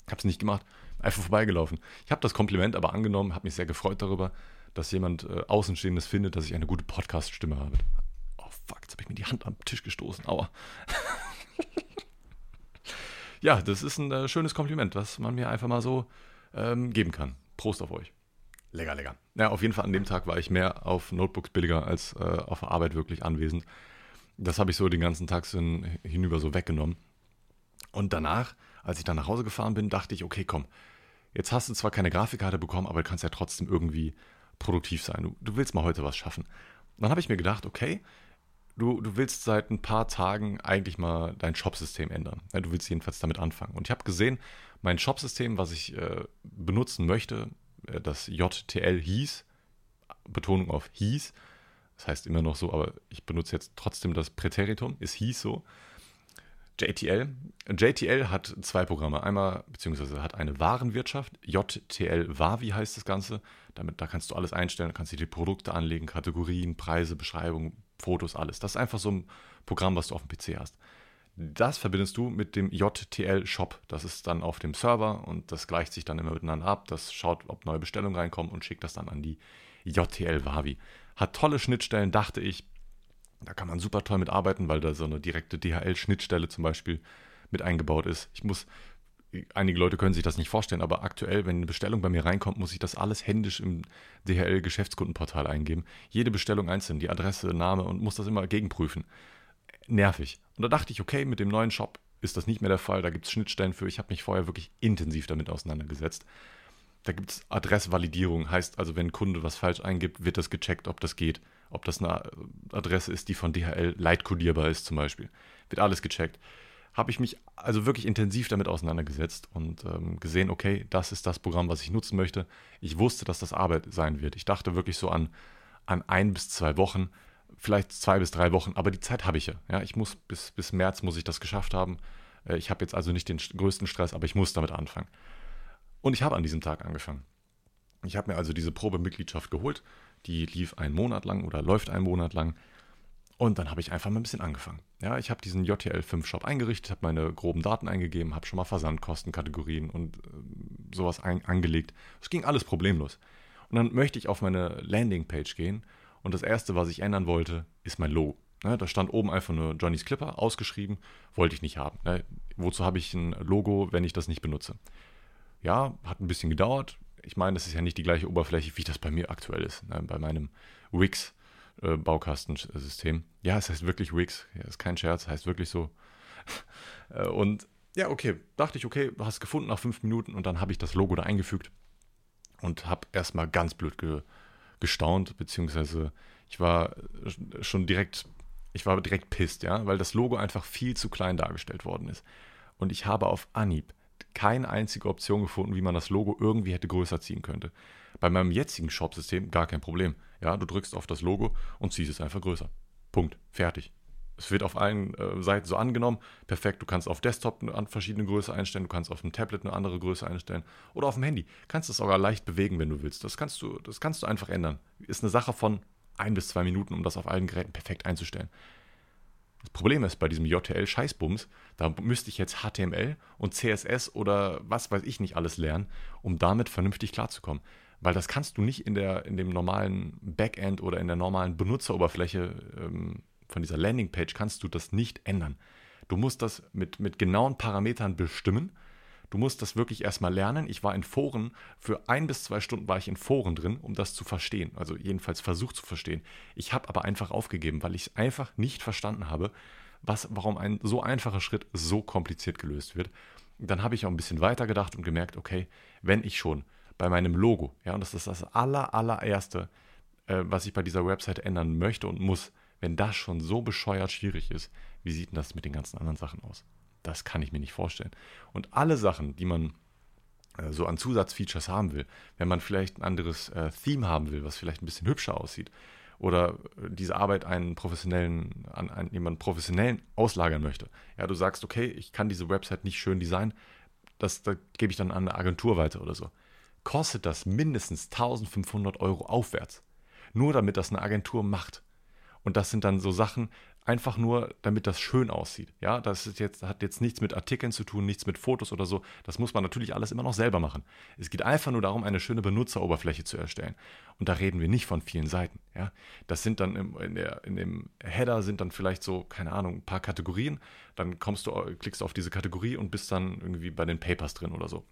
Habe es nicht gemacht einfach vorbeigelaufen. Ich habe das Kompliment aber angenommen, habe mich sehr gefreut darüber, dass jemand äh, Außenstehendes findet, dass ich eine gute Podcast-Stimme habe. Oh fuck, jetzt habe ich mir die Hand am Tisch gestoßen. Aua. ja, das ist ein äh, schönes Kompliment, was man mir einfach mal so ähm, geben kann. Prost auf euch. Lecker, lecker. Ja, auf jeden Fall an dem Tag war ich mehr auf Notebooks billiger als äh, auf Arbeit wirklich anwesend. Das habe ich so den ganzen Tag hinüber so weggenommen. Und danach, als ich dann nach Hause gefahren bin, dachte ich, okay, komm, jetzt hast du zwar keine Grafikkarte bekommen, aber du kannst ja trotzdem irgendwie produktiv sein. Du, du willst mal heute was schaffen. Dann habe ich mir gedacht, okay, du, du willst seit ein paar Tagen eigentlich mal dein Shop-System ändern. Ja, du willst jedenfalls damit anfangen. Und ich habe gesehen, mein Shop-System, was ich äh, benutzen möchte, äh, das JTL hieß, Betonung auf hieß, das heißt immer noch so, aber ich benutze jetzt trotzdem das Präteritum, es hieß so. JTL. JTL hat zwei Programme. Einmal, beziehungsweise hat eine Warenwirtschaft. JTL Wavi heißt das Ganze. Damit, da kannst du alles einstellen, kannst du die Produkte anlegen, Kategorien, Preise, Beschreibungen, Fotos, alles. Das ist einfach so ein Programm, was du auf dem PC hast. Das verbindest du mit dem JTL Shop. Das ist dann auf dem Server und das gleicht sich dann immer miteinander ab. Das schaut, ob neue Bestellungen reinkommen und schickt das dann an die JTL Wavi. Hat tolle Schnittstellen, dachte ich. Da kann man super toll mit arbeiten, weil da so eine direkte DHL-Schnittstelle zum Beispiel mit eingebaut ist. Ich muss, einige Leute können sich das nicht vorstellen, aber aktuell, wenn eine Bestellung bei mir reinkommt, muss ich das alles händisch im DHL-Geschäftskundenportal eingeben. Jede Bestellung einzeln, die Adresse, Name und muss das immer gegenprüfen nervig. Und da dachte ich, okay, mit dem neuen Shop ist das nicht mehr der Fall. Da gibt es Schnittstellen für. Ich habe mich vorher wirklich intensiv damit auseinandergesetzt. Da gibt es Adressvalidierung, heißt also, wenn ein Kunde was falsch eingibt, wird das gecheckt, ob das geht. Ob das eine Adresse ist, die von DHL leitkodierbar ist, zum Beispiel. Wird alles gecheckt. Habe ich mich also wirklich intensiv damit auseinandergesetzt und ähm, gesehen, okay, das ist das Programm, was ich nutzen möchte. Ich wusste, dass das Arbeit sein wird. Ich dachte wirklich so an, an ein bis zwei Wochen, vielleicht zwei bis drei Wochen, aber die Zeit habe ich ja. ja. Ich muss bis, bis März muss ich das geschafft haben. Äh, ich habe jetzt also nicht den größten Stress, aber ich muss damit anfangen. Und ich habe an diesem Tag angefangen. Ich habe mir also diese Probemitgliedschaft geholt. Die lief einen Monat lang oder läuft einen Monat lang. Und dann habe ich einfach mal ein bisschen angefangen. Ja, ich habe diesen JTL 5 Shop eingerichtet, habe meine groben Daten eingegeben, habe schon mal Versandkostenkategorien und äh, sowas ein, angelegt. Es ging alles problemlos. Und dann möchte ich auf meine Landingpage gehen und das erste, was ich ändern wollte, ist mein Logo. Ne, da stand oben einfach nur Johnny's Clipper ausgeschrieben, wollte ich nicht haben. Ne, wozu habe ich ein Logo, wenn ich das nicht benutze? Ja, hat ein bisschen gedauert. Ich meine, das ist ja nicht die gleiche Oberfläche, wie das bei mir aktuell ist, ne, bei meinem Wix äh. Ja, es heißt wirklich Wix, ja, ist kein Scherz, heißt wirklich so. Äh, und ja, okay, dachte ich, okay, du hast gefunden nach fünf Minuten und dann habe ich das Logo da eingefügt und habe erstmal ganz blöd ge gestaunt, beziehungsweise ich war schon direkt, ich war direkt pisst, ja, weil das Logo einfach viel zu klein dargestellt worden ist. Und ich habe auf Anhieb keine einzige Option gefunden, wie man das Logo irgendwie hätte größer ziehen könnte. Bei meinem jetzigen Shop-System gar kein Problem. Ja, du drückst auf das Logo und ziehst es einfach größer. Punkt. Fertig. Es wird auf allen äh, Seiten so angenommen. Perfekt, du kannst auf Desktop eine verschiedene Größe einstellen, du kannst auf dem Tablet eine andere Größe einstellen oder auf dem Handy. Kannst es sogar leicht bewegen, wenn du willst. Das kannst du, das kannst du einfach ändern. Ist eine Sache von ein bis zwei Minuten, um das auf allen Geräten perfekt einzustellen. Das Problem ist bei diesem JTL-Scheißbums, da müsste ich jetzt HTML und CSS oder was weiß ich nicht alles lernen, um damit vernünftig klarzukommen. Weil das kannst du nicht in, der, in dem normalen Backend oder in der normalen Benutzeroberfläche ähm, von dieser Landingpage kannst du das nicht ändern. Du musst das mit, mit genauen Parametern bestimmen. Du musst das wirklich erstmal lernen. Ich war in Foren, für ein bis zwei Stunden war ich in Foren drin, um das zu verstehen. Also jedenfalls versucht zu verstehen. Ich habe aber einfach aufgegeben, weil ich es einfach nicht verstanden habe, was, warum ein so einfacher Schritt so kompliziert gelöst wird. Dann habe ich auch ein bisschen weiter gedacht und gemerkt, okay, wenn ich schon bei meinem Logo, ja, und das ist das aller, allererste, äh, was ich bei dieser Website ändern möchte und muss, wenn das schon so bescheuert schwierig ist, wie sieht denn das mit den ganzen anderen Sachen aus? Das kann ich mir nicht vorstellen. Und alle Sachen, die man äh, so an Zusatzfeatures haben will, wenn man vielleicht ein anderes äh, Theme haben will, was vielleicht ein bisschen hübscher aussieht, oder äh, diese Arbeit einen professionellen, an, an jemanden professionellen auslagern möchte. Ja, du sagst, okay, ich kann diese Website nicht schön designen, das, das gebe ich dann an eine Agentur weiter oder so. Kostet das mindestens 1500 Euro aufwärts. Nur damit das eine Agentur macht. Und das sind dann so Sachen, einfach nur, damit das schön aussieht. Ja, das ist jetzt, hat jetzt nichts mit Artikeln zu tun, nichts mit Fotos oder so. Das muss man natürlich alles immer noch selber machen. Es geht einfach nur darum, eine schöne Benutzeroberfläche zu erstellen. Und da reden wir nicht von vielen Seiten. Ja, das sind dann im, in, der, in dem Header sind dann vielleicht so, keine Ahnung, ein paar Kategorien. Dann kommst du, klickst du auf diese Kategorie und bist dann irgendwie bei den Papers drin oder so.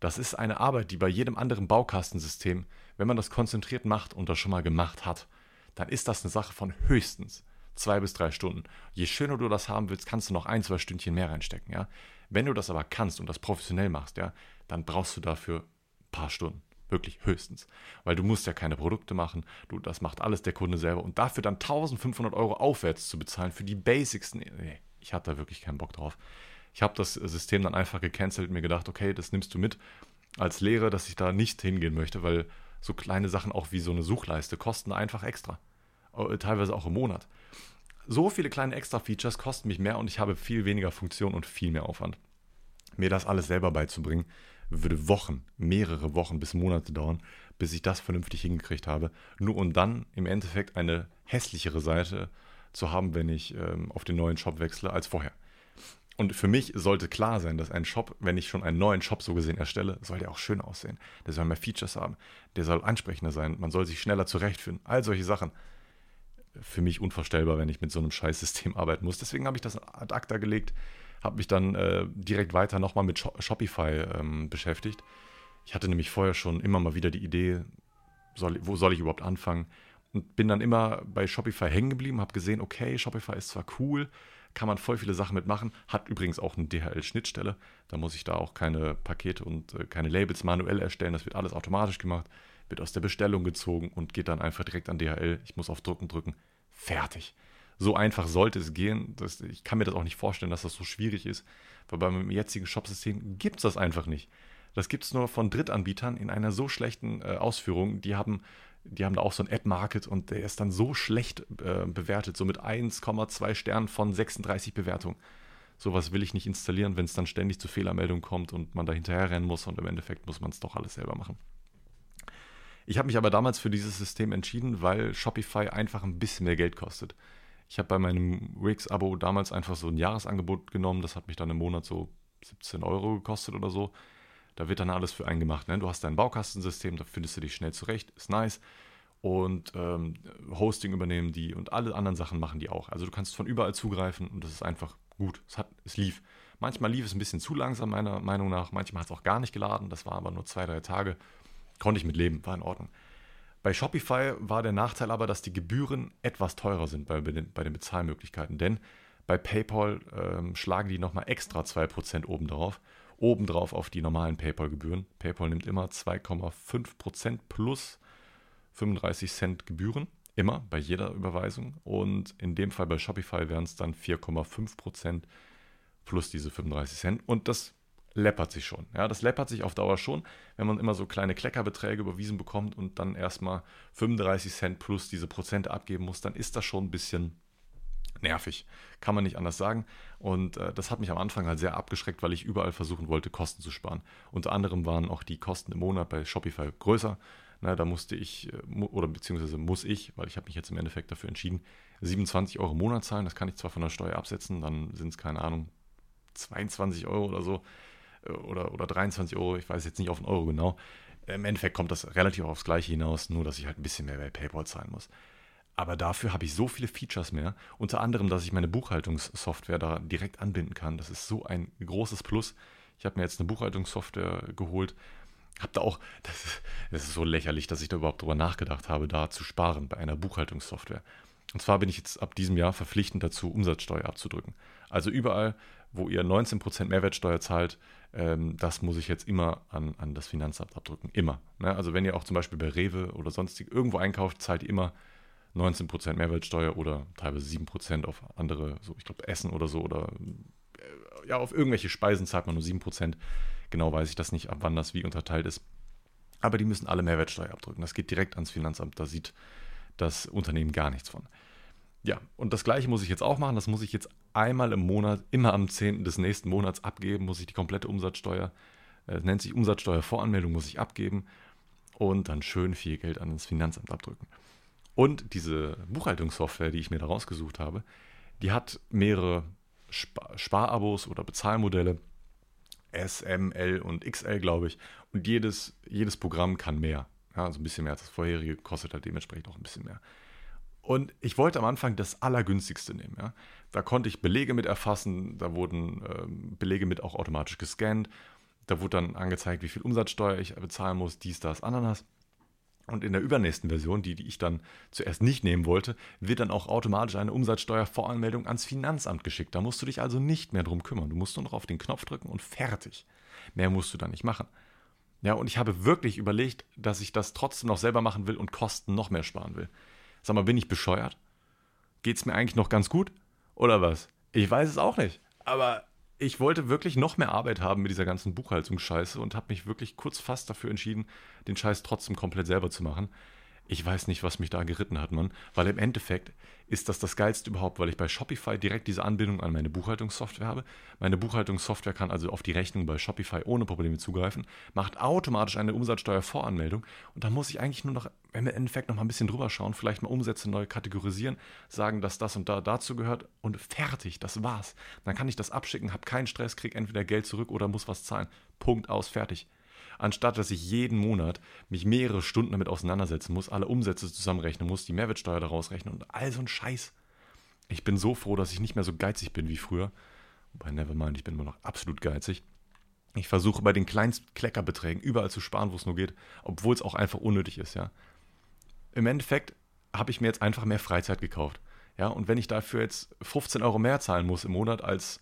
Das ist eine Arbeit, die bei jedem anderen Baukastensystem, wenn man das konzentriert macht und das schon mal gemacht hat, dann ist das eine Sache von höchstens zwei bis drei Stunden. Je schöner du das haben willst, kannst du noch ein, zwei Stündchen mehr reinstecken, ja. Wenn du das aber kannst und das professionell machst, ja, dann brauchst du dafür ein paar Stunden. Wirklich höchstens. Weil du musst ja keine Produkte machen. Du, das macht alles der Kunde selber. Und dafür dann 1500 Euro aufwärts zu bezahlen für die Basics. Nee, ich hatte da wirklich keinen Bock drauf. Ich habe das System dann einfach gecancelt und mir gedacht, okay, das nimmst du mit als Lehre, dass ich da nicht hingehen möchte, weil so kleine Sachen auch wie so eine Suchleiste kosten einfach extra. Äh, teilweise auch im Monat. So viele kleine Extra-Features kosten mich mehr und ich habe viel weniger Funktion und viel mehr Aufwand. Mir das alles selber beizubringen, würde Wochen, mehrere Wochen bis Monate dauern, bis ich das vernünftig hingekriegt habe. Nur um dann im Endeffekt eine hässlichere Seite zu haben, wenn ich ähm, auf den neuen Shop wechsle, als vorher. Und für mich sollte klar sein, dass ein Shop, wenn ich schon einen neuen Shop so gesehen erstelle, soll der auch schön aussehen. Der soll mehr Features haben. Der soll ansprechender sein. Man soll sich schneller zurechtfinden. All solche Sachen. Für mich unvorstellbar, wenn ich mit so einem Scheißsystem arbeiten muss. Deswegen habe ich das ad acta gelegt habe mich dann äh, direkt weiter nochmal mit Shopify ähm, beschäftigt. Ich hatte nämlich vorher schon immer mal wieder die Idee, soll, wo soll ich überhaupt anfangen? Und bin dann immer bei Shopify hängen geblieben, habe gesehen, okay, Shopify ist zwar cool, kann man voll viele Sachen mitmachen, hat übrigens auch eine DHL-Schnittstelle. Da muss ich da auch keine Pakete und äh, keine Labels manuell erstellen, das wird alles automatisch gemacht, wird aus der Bestellung gezogen und geht dann einfach direkt an DHL. Ich muss auf Drucken drücken, fertig so einfach sollte es gehen. Das, ich kann mir das auch nicht vorstellen, dass das so schwierig ist, weil beim jetzigen Shopsystem gibt es das einfach nicht. Das gibt es nur von Drittanbietern in einer so schlechten äh, Ausführung. Die haben, die haben da auch so ein Ad-Market und der ist dann so schlecht äh, bewertet, so mit 1,2 Sternen von 36 Bewertungen. Sowas will ich nicht installieren, wenn es dann ständig zu Fehlermeldungen kommt und man da hinterher rennen muss und im Endeffekt muss man es doch alles selber machen. Ich habe mich aber damals für dieses System entschieden, weil Shopify einfach ein bisschen mehr Geld kostet. Ich habe bei meinem Wix-Abo damals einfach so ein Jahresangebot genommen. Das hat mich dann im Monat so 17 Euro gekostet oder so. Da wird dann alles für einen gemacht. Ne? Du hast dein Baukastensystem, da findest du dich schnell zurecht, ist nice. Und ähm, Hosting übernehmen die und alle anderen Sachen machen die auch. Also du kannst von überall zugreifen und das ist einfach gut. Es, hat, es lief. Manchmal lief es ein bisschen zu langsam, meiner Meinung nach. Manchmal hat es auch gar nicht geladen. Das war aber nur zwei, drei Tage. Konnte ich mit leben, war in Ordnung. Bei Shopify war der Nachteil aber, dass die Gebühren etwas teurer sind bei, bei den Bezahlmöglichkeiten. Denn bei PayPal ähm, schlagen die nochmal extra 2% obendrauf. Obendrauf auf die normalen PayPal-Gebühren. PayPal nimmt immer 2,5% plus 35 Cent Gebühren. Immer bei jeder Überweisung. Und in dem Fall bei Shopify wären es dann 4,5% plus diese 35 Cent. Und das läppert sich schon. Ja, das läppert sich auf Dauer schon, wenn man immer so kleine Kleckerbeträge überwiesen bekommt und dann erstmal 35 Cent plus diese Prozente abgeben muss, dann ist das schon ein bisschen nervig. Kann man nicht anders sagen. Und äh, das hat mich am Anfang halt sehr abgeschreckt, weil ich überall versuchen wollte, Kosten zu sparen. Unter anderem waren auch die Kosten im Monat bei Shopify größer. Na, da musste ich, äh, oder beziehungsweise muss ich, weil ich habe mich jetzt im Endeffekt dafür entschieden, 27 Euro im Monat zahlen. Das kann ich zwar von der Steuer absetzen, dann sind es, keine Ahnung, 22 Euro oder so oder, oder 23 Euro, ich weiß jetzt nicht auf den Euro genau. Im Endeffekt kommt das relativ aufs Gleiche hinaus, nur dass ich halt ein bisschen mehr bei PayPal zahlen muss. Aber dafür habe ich so viele Features mehr. Unter anderem, dass ich meine Buchhaltungssoftware da direkt anbinden kann. Das ist so ein großes Plus. Ich habe mir jetzt eine Buchhaltungssoftware geholt. Habe da auch, das ist, das ist so lächerlich, dass ich da überhaupt drüber nachgedacht habe, da zu sparen bei einer Buchhaltungssoftware. Und zwar bin ich jetzt ab diesem Jahr verpflichtend dazu, Umsatzsteuer abzudrücken. Also überall, wo ihr 19% Mehrwertsteuer zahlt, ähm, das muss ich jetzt immer an, an das Finanzamt abdrücken. Immer. Ne? Also wenn ihr auch zum Beispiel bei Rewe oder sonstig irgendwo einkauft, zahlt ihr immer 19% Mehrwertsteuer oder teilweise 7% auf andere, so ich glaube Essen oder so oder äh, ja, auf irgendwelche Speisen zahlt man nur 7%. Genau weiß ich das nicht, ab wann das wie unterteilt ist. Aber die müssen alle Mehrwertsteuer abdrücken. Das geht direkt ans Finanzamt. Da sieht das Unternehmen gar nichts von. Ja, und das gleiche muss ich jetzt auch machen. Das muss ich jetzt einmal im Monat, immer am 10. des nächsten Monats abgeben, muss ich die komplette Umsatzsteuer, äh, nennt sich Umsatzsteuervoranmeldung, muss ich abgeben und dann schön viel Geld an das Finanzamt abdrücken. Und diese Buchhaltungssoftware, die ich mir da rausgesucht habe, die hat mehrere Spar Sparabos oder Bezahlmodelle. S, M, L und XL, glaube ich. Und jedes, jedes Programm kann mehr. Ja, also ein bisschen mehr als das vorherige, kostet halt dementsprechend auch ein bisschen mehr. Und ich wollte am Anfang das Allergünstigste nehmen. Ja. Da konnte ich Belege mit erfassen, da wurden ähm, Belege mit auch automatisch gescannt. Da wurde dann angezeigt, wie viel Umsatzsteuer ich bezahlen muss, dies, das, Ananas. Und in der übernächsten Version, die, die ich dann zuerst nicht nehmen wollte, wird dann auch automatisch eine Umsatzsteuervoranmeldung ans Finanzamt geschickt. Da musst du dich also nicht mehr drum kümmern. Du musst nur noch auf den Knopf drücken und fertig. Mehr musst du da nicht machen. Ja, und ich habe wirklich überlegt, dass ich das trotzdem noch selber machen will und Kosten noch mehr sparen will. Sag mal, bin ich bescheuert? Geht's mir eigentlich noch ganz gut? Oder was? Ich weiß es auch nicht. Aber ich wollte wirklich noch mehr Arbeit haben mit dieser ganzen Buchhaltungsscheiße und habe mich wirklich kurz fast dafür entschieden, den Scheiß trotzdem komplett selber zu machen. Ich weiß nicht, was mich da geritten hat, Mann. Weil im Endeffekt ist das das Geilste überhaupt, weil ich bei Shopify direkt diese Anbindung an meine Buchhaltungssoftware habe. Meine Buchhaltungssoftware kann also auf die Rechnung bei Shopify ohne Probleme zugreifen, macht automatisch eine Umsatzsteuervoranmeldung und da muss ich eigentlich nur noch im Endeffekt noch mal ein bisschen drüber schauen, vielleicht mal Umsätze neu kategorisieren, sagen, dass das und da dazu gehört und fertig, das war's. Dann kann ich das abschicken, habe keinen Stress, kriege entweder Geld zurück oder muss was zahlen. Punkt aus, fertig anstatt dass ich jeden Monat mich mehrere Stunden damit auseinandersetzen muss, alle Umsätze zusammenrechnen muss, die Mehrwertsteuer daraus rechnen und all so ein Scheiß. Ich bin so froh, dass ich nicht mehr so geizig bin wie früher. Wobei, nevermind, ich bin immer noch absolut geizig. Ich versuche bei den kleinsten Kleckerbeträgen überall zu sparen, wo es nur geht, obwohl es auch einfach unnötig ist, ja. Im Endeffekt habe ich mir jetzt einfach mehr Freizeit gekauft. Ja, und wenn ich dafür jetzt 15 Euro mehr zahlen muss im Monat als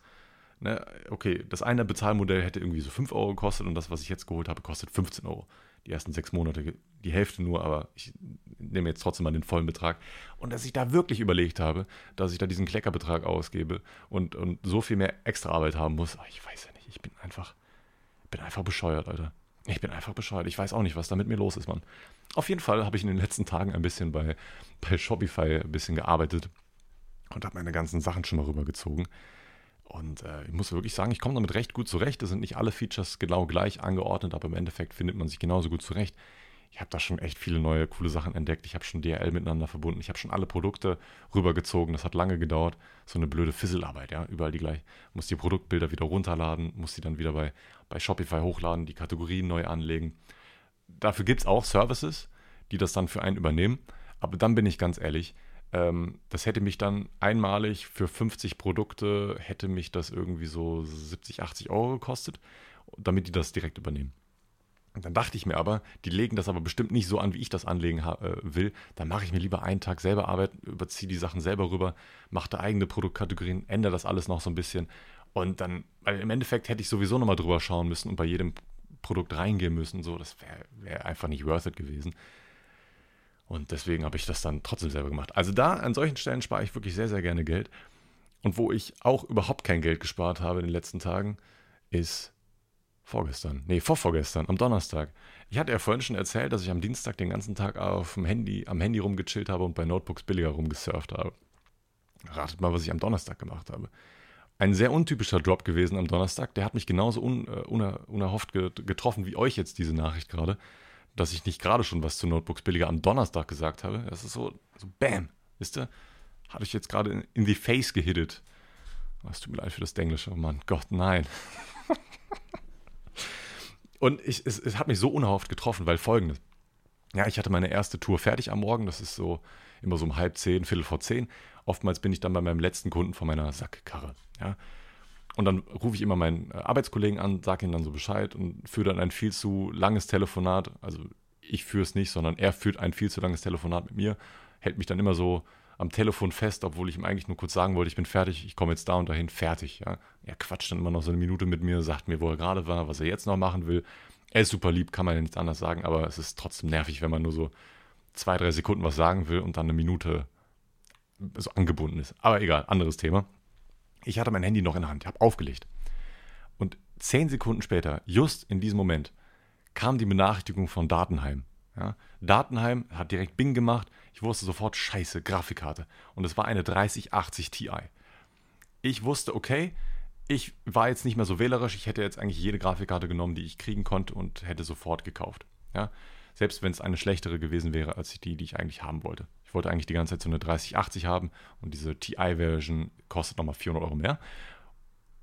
ne, okay, das eine Bezahlmodell hätte irgendwie so 5 Euro gekostet und das, was ich jetzt geholt habe, kostet 15 Euro. Die ersten sechs Monate, die Hälfte nur, aber ich nehme jetzt trotzdem mal den vollen Betrag. Und dass ich da wirklich überlegt habe, dass ich da diesen Kleckerbetrag ausgebe und, und so viel mehr extra Arbeit haben muss, ich weiß ja nicht, ich bin einfach, bin einfach bescheuert, Alter. Ich bin einfach bescheuert. Ich weiß auch nicht, was da mit mir los ist, Mann. Auf jeden Fall habe ich in den letzten Tagen ein bisschen bei, bei Shopify ein bisschen gearbeitet und habe meine ganzen Sachen schon mal rübergezogen. Und äh, ich muss wirklich sagen, ich komme damit recht gut zurecht. Es sind nicht alle Features genau gleich angeordnet, aber im Endeffekt findet man sich genauso gut zurecht. Ich habe da schon echt viele neue, coole Sachen entdeckt. Ich habe schon DRL miteinander verbunden. Ich habe schon alle Produkte rübergezogen. Das hat lange gedauert. So eine blöde Fisselarbeit, ja. Überall die gleich. Muss die Produktbilder wieder runterladen, muss sie dann wieder bei, bei Shopify hochladen, die Kategorien neu anlegen. Dafür gibt es auch Services, die das dann für einen übernehmen. Aber dann bin ich ganz ehrlich, das hätte mich dann einmalig für 50 Produkte, hätte mich das irgendwie so 70, 80 Euro gekostet, damit die das direkt übernehmen. Und dann dachte ich mir aber, die legen das aber bestimmt nicht so an, wie ich das anlegen äh, will. Dann mache ich mir lieber einen Tag selber Arbeit, überziehe die Sachen selber rüber, mache da eigene Produktkategorien, ändere das alles noch so ein bisschen. Und dann, weil im Endeffekt hätte ich sowieso nochmal drüber schauen müssen und bei jedem Produkt reingehen müssen. So, das wäre wär einfach nicht worth it gewesen. Und deswegen habe ich das dann trotzdem selber gemacht. Also da an solchen Stellen spare ich wirklich sehr, sehr gerne Geld. Und wo ich auch überhaupt kein Geld gespart habe in den letzten Tagen, ist vorgestern. Nee, vorvorgestern, am Donnerstag. Ich hatte ja vorhin schon erzählt, dass ich am Dienstag den ganzen Tag auf dem Handy, am Handy rumgechillt habe und bei Notebooks billiger rumgesurft habe. Ratet mal, was ich am Donnerstag gemacht habe. Ein sehr untypischer Drop gewesen am Donnerstag. Der hat mich genauso un, uh, unerhofft getroffen wie euch jetzt diese Nachricht gerade dass ich nicht gerade schon was zu Notebooks billiger am Donnerstag gesagt habe. Das ist so, so bam, wisst ihr? Hatte ich jetzt gerade in, the face gehittet. Oh, es tut mir leid für das Englische. Oh Mann, Gott, nein. Und ich, es, es hat mich so unerhofft getroffen, weil folgendes. Ja, ich hatte meine erste Tour fertig am Morgen. Das ist so immer so um halb zehn, viertel vor zehn. Oftmals bin ich dann bei meinem letzten Kunden vor meiner Sackkarre. Ja. Und dann rufe ich immer meinen äh, Arbeitskollegen an, sage ihm dann so Bescheid und führe dann ein viel zu langes Telefonat. Also ich führe es nicht, sondern er führt ein viel zu langes Telefonat mit mir, hält mich dann immer so am Telefon fest, obwohl ich ihm eigentlich nur kurz sagen wollte, ich bin fertig, ich komme jetzt da und dahin, fertig. Ja. Er quatscht dann immer noch so eine Minute mit mir, sagt mir, wo er gerade war, was er jetzt noch machen will. Er ist super lieb, kann man ja nichts anderes sagen, aber es ist trotzdem nervig, wenn man nur so zwei, drei Sekunden was sagen will und dann eine Minute so angebunden ist. Aber egal, anderes Thema. Ich hatte mein Handy noch in der Hand, habe aufgelegt. Und zehn Sekunden später, just in diesem Moment, kam die Benachrichtigung von Datenheim. Ja, Datenheim hat direkt Bing gemacht. Ich wusste sofort, scheiße, Grafikkarte. Und es war eine 3080 Ti. Ich wusste, okay, ich war jetzt nicht mehr so wählerisch. Ich hätte jetzt eigentlich jede Grafikkarte genommen, die ich kriegen konnte und hätte sofort gekauft. Ja, selbst wenn es eine schlechtere gewesen wäre als die, die ich eigentlich haben wollte. Wollte eigentlich die ganze Zeit so eine 3080 haben und diese TI-Version kostet nochmal 400 Euro mehr.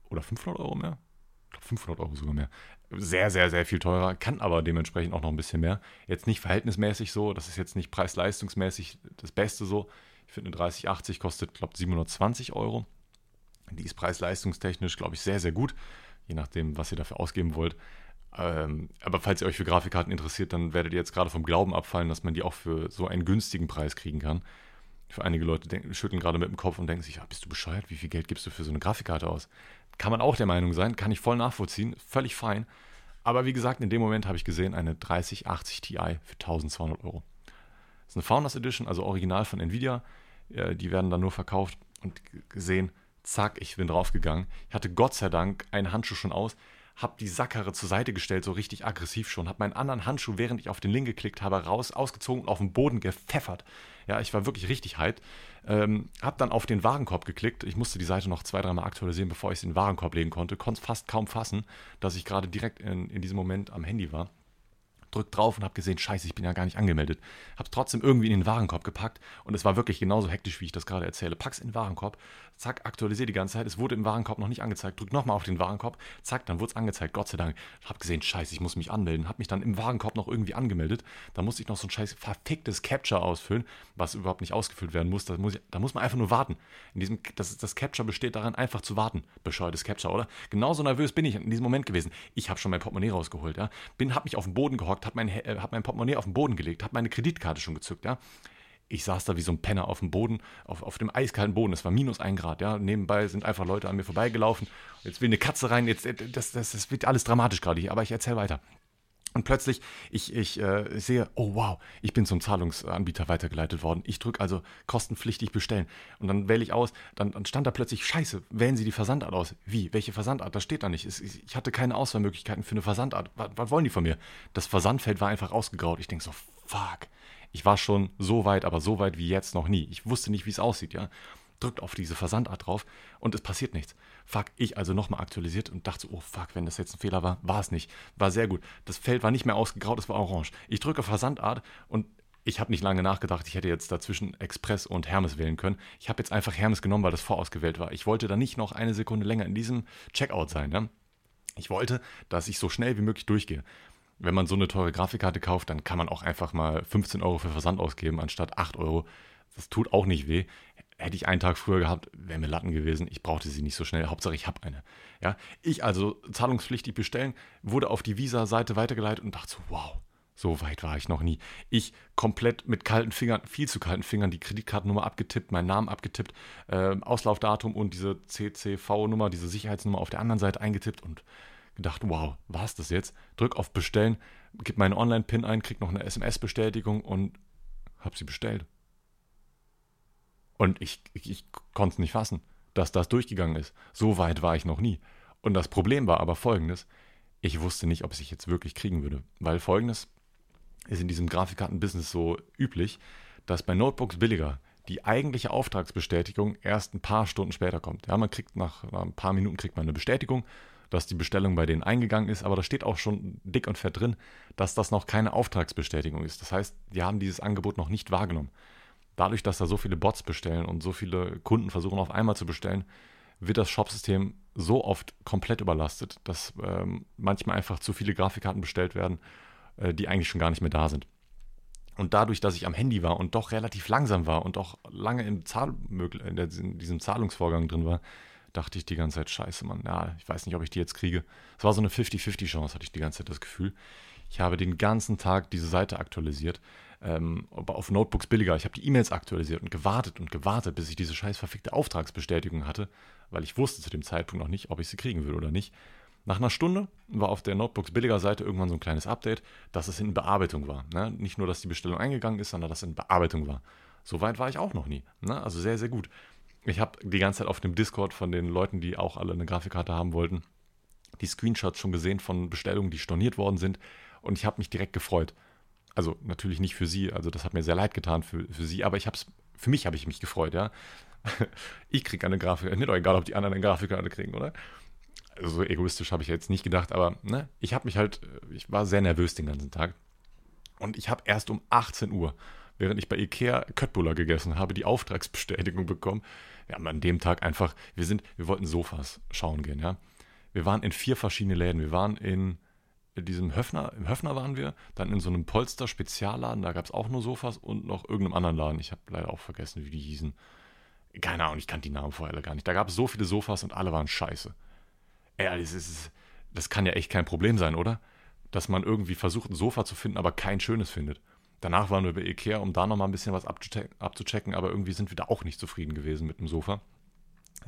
Oder 500 Euro mehr? Ich glaube 500 Euro sogar mehr. Sehr, sehr, sehr viel teurer, kann aber dementsprechend auch noch ein bisschen mehr. Jetzt nicht verhältnismäßig so, das ist jetzt nicht preis-leistungsmäßig das Beste so. Ich finde eine 3080 kostet, glaube ich, 720 Euro. Die ist preis-leistungstechnisch, glaube ich, sehr, sehr gut, je nachdem, was ihr dafür ausgeben wollt. Ähm, aber falls ihr euch für Grafikkarten interessiert, dann werdet ihr jetzt gerade vom Glauben abfallen, dass man die auch für so einen günstigen Preis kriegen kann. Für einige Leute denken, schütteln gerade mit dem Kopf und denken sich, ja, bist du bescheuert? Wie viel Geld gibst du für so eine Grafikkarte aus? Kann man auch der Meinung sein, kann ich voll nachvollziehen, völlig fein. Aber wie gesagt, in dem Moment habe ich gesehen, eine 3080 Ti für 1200 Euro. Das ist eine Founders Edition, also original von Nvidia. Die werden dann nur verkauft und gesehen, zack, ich bin draufgegangen. Ich hatte Gott sei Dank einen Handschuh schon aus habe die Sackkarre zur Seite gestellt, so richtig aggressiv schon, habe meinen anderen Handschuh, während ich auf den Link geklickt habe, raus, ausgezogen und auf den Boden gepfeffert. Ja, ich war wirklich richtig hyped. Ähm, habe dann auf den Warenkorb geklickt. Ich musste die Seite noch zwei, dreimal aktualisieren, bevor ich es in den Warenkorb legen konnte. Konnte fast kaum fassen, dass ich gerade direkt in, in diesem Moment am Handy war drück drauf und habe gesehen, scheiße, ich bin ja gar nicht angemeldet. Habe es trotzdem irgendwie in den Warenkorb gepackt und es war wirklich genauso hektisch, wie ich das gerade erzähle. Pack's in den Warenkorb, zack, aktualisiere die ganze Zeit. Es wurde im Warenkorb noch nicht angezeigt. Drück nochmal auf den Warenkorb, zack, dann wurde es angezeigt. Gott sei Dank. Habe gesehen, scheiße, ich muss mich anmelden. Habe mich dann im Warenkorb noch irgendwie angemeldet. Da musste ich noch so ein scheiß verficktes Capture ausfüllen, was überhaupt nicht ausgefüllt werden muss. Da muss, ich, da muss man einfach nur warten. In diesem, das, das Capture besteht darin, einfach zu warten. Bescheuertes Capture, oder? Genauso nervös bin ich in diesem Moment gewesen. Ich habe schon mein Portemonnaie rausgeholt, ja. Bin, habe mich auf den Boden gehockt, habe mein, äh, hab mein Portemonnaie auf den Boden gelegt, habe meine Kreditkarte schon gezückt, ja. Ich saß da wie so ein Penner auf dem Boden, auf, auf dem eiskalten Boden. Es war minus ein Grad, ja. Nebenbei sind einfach Leute an mir vorbeigelaufen. Jetzt will eine Katze rein. Jetzt, äh, das, das, das wird alles dramatisch gerade hier, aber ich erzähle weiter. Und plötzlich, ich, ich äh, sehe, oh wow, ich bin zum Zahlungsanbieter weitergeleitet worden. Ich drücke also kostenpflichtig bestellen. Und dann wähle ich aus, dann, dann, stand da plötzlich, scheiße, wählen Sie die Versandart aus. Wie? Welche Versandart? Das steht da nicht. Ich hatte keine Auswahlmöglichkeiten für eine Versandart. Was, was wollen die von mir? Das Versandfeld war einfach ausgegraut. Ich denke so, fuck. Ich war schon so weit, aber so weit wie jetzt noch nie. Ich wusste nicht, wie es aussieht, ja. Drückt auf diese Versandart drauf und es passiert nichts. Fuck, ich also nochmal aktualisiert und dachte, oh fuck, wenn das jetzt ein Fehler war, war es nicht. War sehr gut. Das Feld war nicht mehr ausgegraut, es war orange. Ich drücke Versandart und ich habe nicht lange nachgedacht, ich hätte jetzt dazwischen Express und Hermes wählen können. Ich habe jetzt einfach Hermes genommen, weil das vorausgewählt war. Ich wollte da nicht noch eine Sekunde länger in diesem Checkout sein. Ja? Ich wollte, dass ich so schnell wie möglich durchgehe wenn man so eine teure Grafikkarte kauft, dann kann man auch einfach mal 15 Euro für Versand ausgeben, anstatt 8 Euro. Das tut auch nicht weh. Hätte ich einen Tag früher gehabt, wäre mir Latten gewesen. Ich brauchte sie nicht so schnell. Hauptsache, ich habe eine. Ja, ich also zahlungspflichtig bestellen, wurde auf die Visa-Seite weitergeleitet und dachte so, wow, so weit war ich noch nie. Ich komplett mit kalten Fingern, viel zu kalten Fingern, die Kreditkartennummer abgetippt, meinen Namen abgetippt, äh, Auslaufdatum und diese CCV-Nummer, diese Sicherheitsnummer auf der anderen Seite eingetippt und gedacht, wow, war es das jetzt? Drück auf Bestellen, gib meinen Online-Pin ein, krieg noch eine SMS-Bestätigung und hab sie bestellt. Und ich, ich, ich konnte es nicht fassen, dass das durchgegangen ist. So weit war ich noch nie. Und das Problem war aber folgendes: Ich wusste nicht, ob ich es jetzt wirklich kriegen würde. Weil folgendes ist in diesem Grafikkarten-Business so üblich, dass bei Notebooks billiger die eigentliche Auftragsbestätigung erst ein paar Stunden später kommt. Ja, man kriegt nach, nach ein paar Minuten kriegt man eine Bestätigung dass die Bestellung bei denen eingegangen ist, aber da steht auch schon dick und fett drin, dass das noch keine Auftragsbestätigung ist. Das heißt, die haben dieses Angebot noch nicht wahrgenommen. Dadurch, dass da so viele Bots bestellen und so viele Kunden versuchen auf einmal zu bestellen, wird das Shopsystem so oft komplett überlastet, dass ähm, manchmal einfach zu viele Grafikkarten bestellt werden, äh, die eigentlich schon gar nicht mehr da sind. Und dadurch, dass ich am Handy war und doch relativ langsam war und auch lange im Zahl in diesem Zahlungsvorgang drin war, dachte ich die ganze Zeit, scheiße, Mann, ja, ich weiß nicht, ob ich die jetzt kriege. Es war so eine 50-50-Chance, hatte ich die ganze Zeit das Gefühl. Ich habe den ganzen Tag diese Seite aktualisiert, ähm, auf Notebooks billiger. Ich habe die E-Mails aktualisiert und gewartet und gewartet, bis ich diese scheiß verfickte Auftragsbestätigung hatte, weil ich wusste zu dem Zeitpunkt noch nicht, ob ich sie kriegen würde oder nicht. Nach einer Stunde war auf der Notebooks billiger Seite irgendwann so ein kleines Update, dass es in Bearbeitung war. Ne? Nicht nur, dass die Bestellung eingegangen ist, sondern dass es in Bearbeitung war. So weit war ich auch noch nie. Ne? Also sehr, sehr gut ich habe die ganze Zeit auf dem Discord von den Leuten, die auch alle eine Grafikkarte haben wollten, die Screenshots schon gesehen von Bestellungen, die storniert worden sind. Und ich habe mich direkt gefreut. Also natürlich nicht für sie, also das hat mir sehr leid getan für, für sie, aber ich habe für mich habe ich mich gefreut, ja. Ich kriege eine Grafik, nicht egal, ob die anderen eine Grafikkarte kriegen, oder? Also so egoistisch habe ich jetzt nicht gedacht, aber ne, ich habe mich halt, ich war sehr nervös den ganzen Tag. Und ich habe erst um 18 Uhr, während ich bei Ikea Köttbullar gegessen habe, die Auftragsbestätigung bekommen, wir haben an dem Tag einfach, wir sind, wir wollten Sofas schauen gehen, ja. Wir waren in vier verschiedene Läden. Wir waren in diesem Höfner, im Höfner waren wir, dann in so einem Polster-Spezialladen, da gab es auch nur Sofas und noch irgendeinem anderen Laden. Ich habe leider auch vergessen, wie die hießen. Keine Ahnung, ich kannte die Namen vorher gar nicht. Da gab es so viele Sofas und alle waren scheiße. Ey, das, ist, das kann ja echt kein Problem sein, oder? dass man irgendwie versucht, ein Sofa zu finden, aber kein schönes findet. Danach waren wir bei Ikea, um da nochmal ein bisschen was abzuchecken, aber irgendwie sind wir da auch nicht zufrieden gewesen mit dem Sofa.